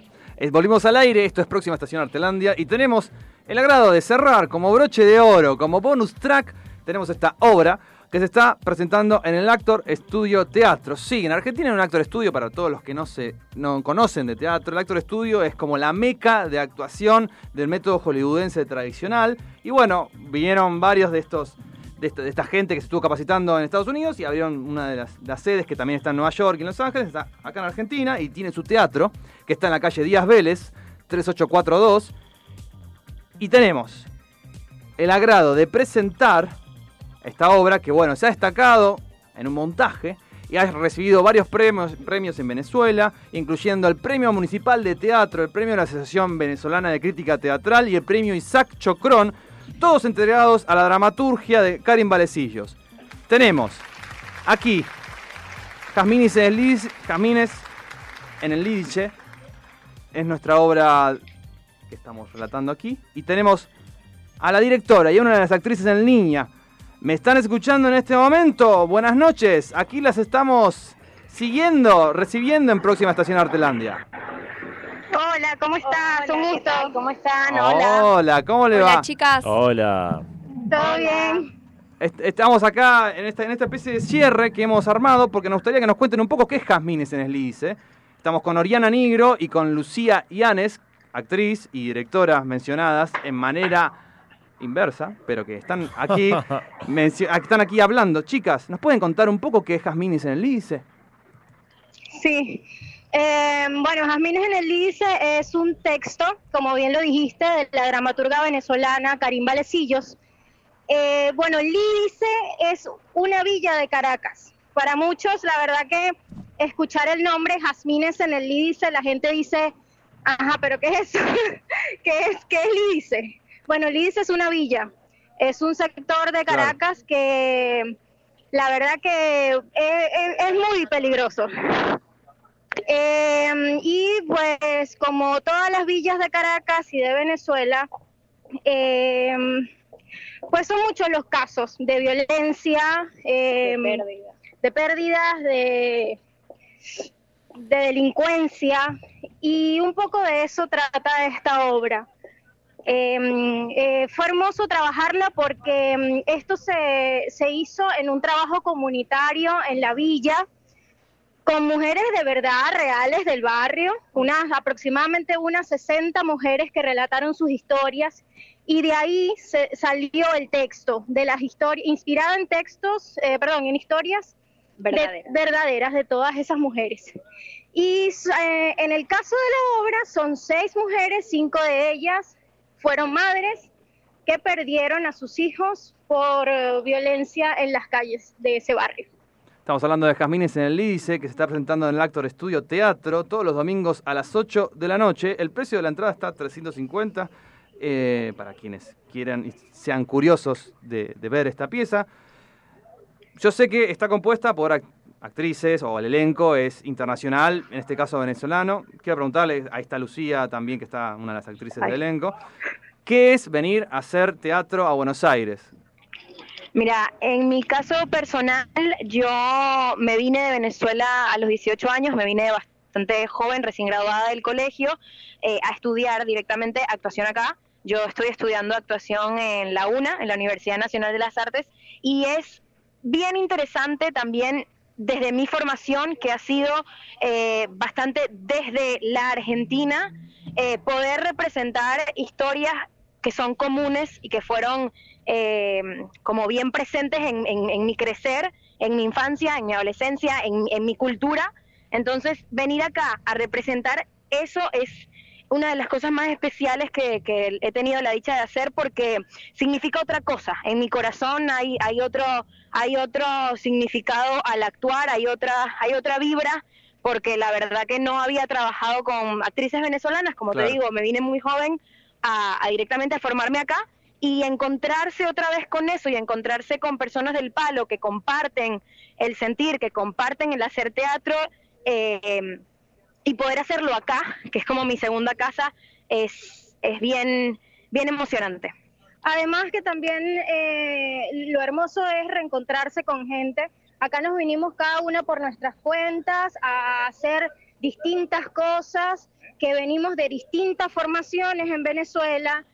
Volvimos al aire, esto es Próxima Estación Artelandia y tenemos el agrado de cerrar como broche de oro, como bonus track, tenemos esta obra que se está presentando en el Actor Estudio Teatro. Sí, en Argentina hay un Actor Estudio para todos los que no se no conocen de teatro. El Actor Estudio es como la meca de actuación del método hollywoodense tradicional. Y bueno, vinieron varios de estos de esta, gente que se estuvo capacitando en Estados Unidos y abrieron una de las, las sedes que también está en Nueva York y en Los Ángeles, está acá en Argentina y tiene su teatro que está en la calle Díaz Vélez, 3842. Y tenemos el agrado de presentar esta obra que, bueno, se ha destacado en un montaje y ha recibido varios premios, premios en Venezuela, incluyendo el Premio Municipal de Teatro, el Premio de la Asociación Venezolana de Crítica Teatral y el Premio Isaac Chocrón, todos entregados a la dramaturgia de Karin Valecillos. Tenemos aquí Jazmines en el Lidice, es nuestra obra que estamos relatando aquí, y tenemos a la directora y a una de las actrices en línea. ¿Me están escuchando en este momento? Buenas noches. Aquí las estamos siguiendo, recibiendo en Próxima Estación Artelandia. Hola, ¿cómo estás? Un gusto. ¿Cómo están? Hola, ¿cómo le va? Hola. ¿Todo bien? Est- Estamos acá en esta, en esta especie de cierre que hemos armado porque nos gustaría que nos cuenten un poco qué es Jazmines en Eslice. Estamos con Oriana Nigro y con Lucía Ianes, actriz y directora mencionadas en manera inversa, pero que están aquí, están aquí hablando. Chicas, ¿nos pueden contar un poco qué es Jazmines en el? Sí. Eh, bueno, Jazmines en el Lice es un texto, como bien lo dijiste, de la dramaturga venezolana Karim Valecillos. Eh, bueno, Lídice es una villa de Caracas. Para muchos, la verdad que escuchar el nombre Jazmines en el Lídice, la gente dice, ajá, pero ¿qué es eso? ¿Qué es, qué es Lídice? Bueno, Lídice es una villa, es un sector de Caracas que la verdad que es, es- es muy peligroso. Eh, y pues como todas las villas de Caracas y de Venezuela, eh, pues son muchos los casos de violencia, eh, de pérdidas, de, de delincuencia, y un poco de eso trata esta obra. Eh, eh, fue hermoso trabajarla porque esto se, se hizo en un trabajo comunitario en la villa, con mujeres de verdad reales del barrio, unas aproximadamente unas 60 mujeres que relataron sus historias y de ahí se, salió el texto de las historias, inspirado en textos, eh, perdón, en historias de- Verdaderas. verdaderas de todas esas mujeres. Y eh, en el caso de la obra son seis mujeres, cinco de ellas fueron madres que perdieron a sus hijos por eh, violencia en las calles de ese barrio. Estamos hablando de Jazmines en el Lídice, que se está presentando en el Actor Estudio Teatro todos los domingos a las 8 de la noche. El precio de la entrada está a 350 eh, para quienes quieran y sean curiosos de, de ver esta pieza. Yo sé que está compuesta por ac- actrices o el elenco es internacional, en este caso venezolano. Quiero preguntarle, ahí está Lucía también, que está una de las actrices Ay. del elenco. ¿Qué es venir a hacer teatro a Buenos Aires? Mira, en mi caso personal, yo me vine de Venezuela a los 18 años, me vine bastante joven, recién graduada del colegio, eh, a estudiar directamente actuación acá. Yo estoy estudiando actuación en la UNA, en la Universidad Nacional de las Artes, y es bien interesante también desde mi formación, que ha sido eh, bastante desde la Argentina, eh, poder representar historias que son comunes y que fueron eh, como bien presentes en, en- en mi crecer, en mi infancia, en mi adolescencia, en, en mi cultura. Entonces, venir acá a representar eso es una de las cosas más especiales que, que he tenido la dicha de hacer porque significa otra cosa. En mi corazón hay, hay otro, hay otro significado al actuar, hay otra, hay otra vibra, porque la verdad que no había trabajado con actrices venezolanas, como Claro. te digo, me vine muy joven a, a directamente a formarme acá y encontrarse otra vez con eso y encontrarse con personas del palo que comparten el sentir, que comparten el hacer teatro eh, y poder hacerlo acá, que es como mi segunda casa, es, es bien, bien emocionante. Además que también eh, lo hermoso es reencontrarse con gente. Acá nos vinimos cada una por nuestras cuentas a hacer distintas cosas, que venimos de distintas formaciones en Venezuela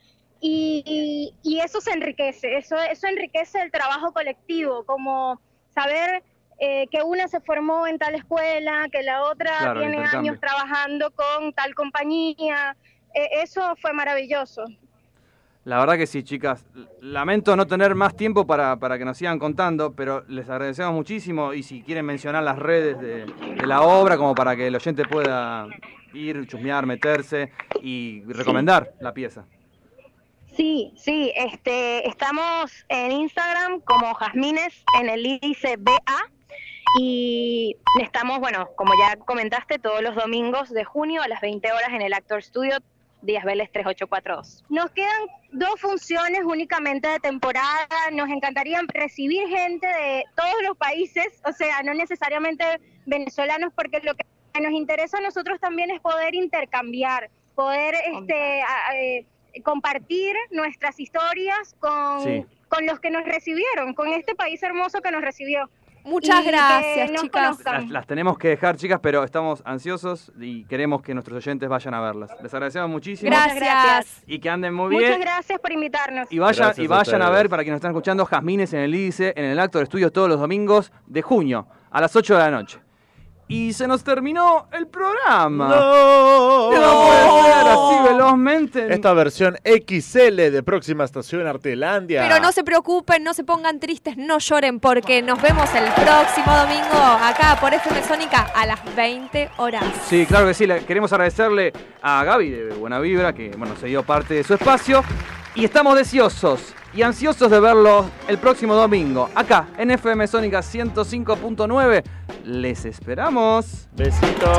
y, y eso se enriquece, eso, eso enriquece el trabajo colectivo, como saber eh, que una se formó en tal escuela, que la otra Claro, tiene años trabajando con tal compañía. Eh, eso fue maravilloso. La verdad que sí, chicas. Lamento no tener más tiempo para, para que nos sigan contando, pero les agradecemos muchísimo y si quieren mencionar las redes de, de la obra como para que el oyente pueda ir, chusmear, meterse y recomendar la pieza. Sí, sí, este, estamos en Instagram como Jazmines en el índice BA y estamos, bueno, como ya comentaste, todos los domingos de junio a las 20 horas en el Actor Studio, Díaz Vélez 3842. Nos quedan dos funciones únicamente de temporada. Nos encantaría recibir gente de todos los países, o sea, no necesariamente venezolanos, porque lo que nos interesa a nosotros también es poder intercambiar, poder este, a- eh, compartir nuestras historias con, Sí. con los que nos recibieron, con este país hermoso que nos recibió. Muchas Y gracias, nos chicas. Las, las tenemos que dejar, chicas, pero estamos ansiosos y queremos que nuestros oyentes vayan a verlas. Les agradecemos muchísimo. Muchas gracias. Y que anden muy Muchas bien. gracias por invitarnos. Y vayan, Gracias y a vayan a, ver, para quienes están escuchando, Jazmines en el IDICE, en el acto de estudio todos los domingos de junio, a las 8 de la noche. Y se nos terminó el programa. ¡No! No puede ser así velozmente. Esta versión XL de Próxima Estación Artelandia. Pero no se preocupen, no se pongan tristes, no lloren, porque nos vemos el próximo domingo acá por FM Sónica a las 20 horas. Sí, claro que sí. Queremos agradecerle a Gaby de Buena Vibra, que bueno, se dio parte de su espacio. Y estamos deseosos y ansiosos de verlo el próximo domingo, acá en FM Sónica 105.9. Les esperamos. Besitos.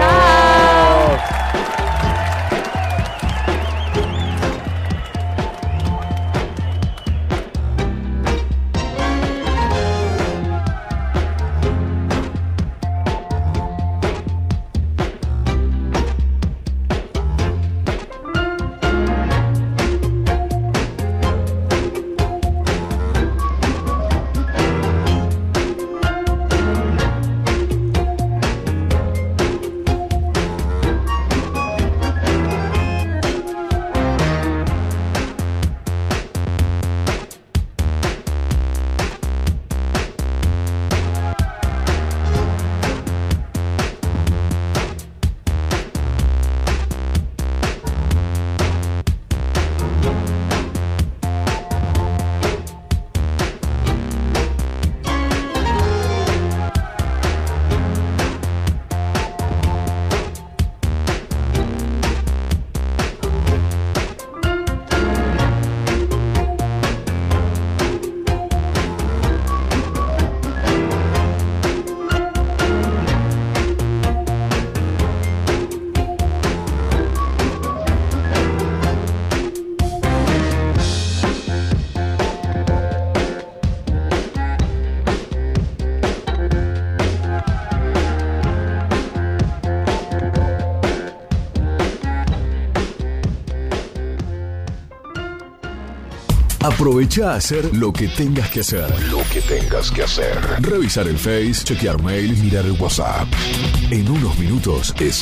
Aprovecha a hacer lo que tengas que hacer. Lo que tengas que hacer. Revisar el Face, chequear mail, mirar el WhatsApp. En unos minutos es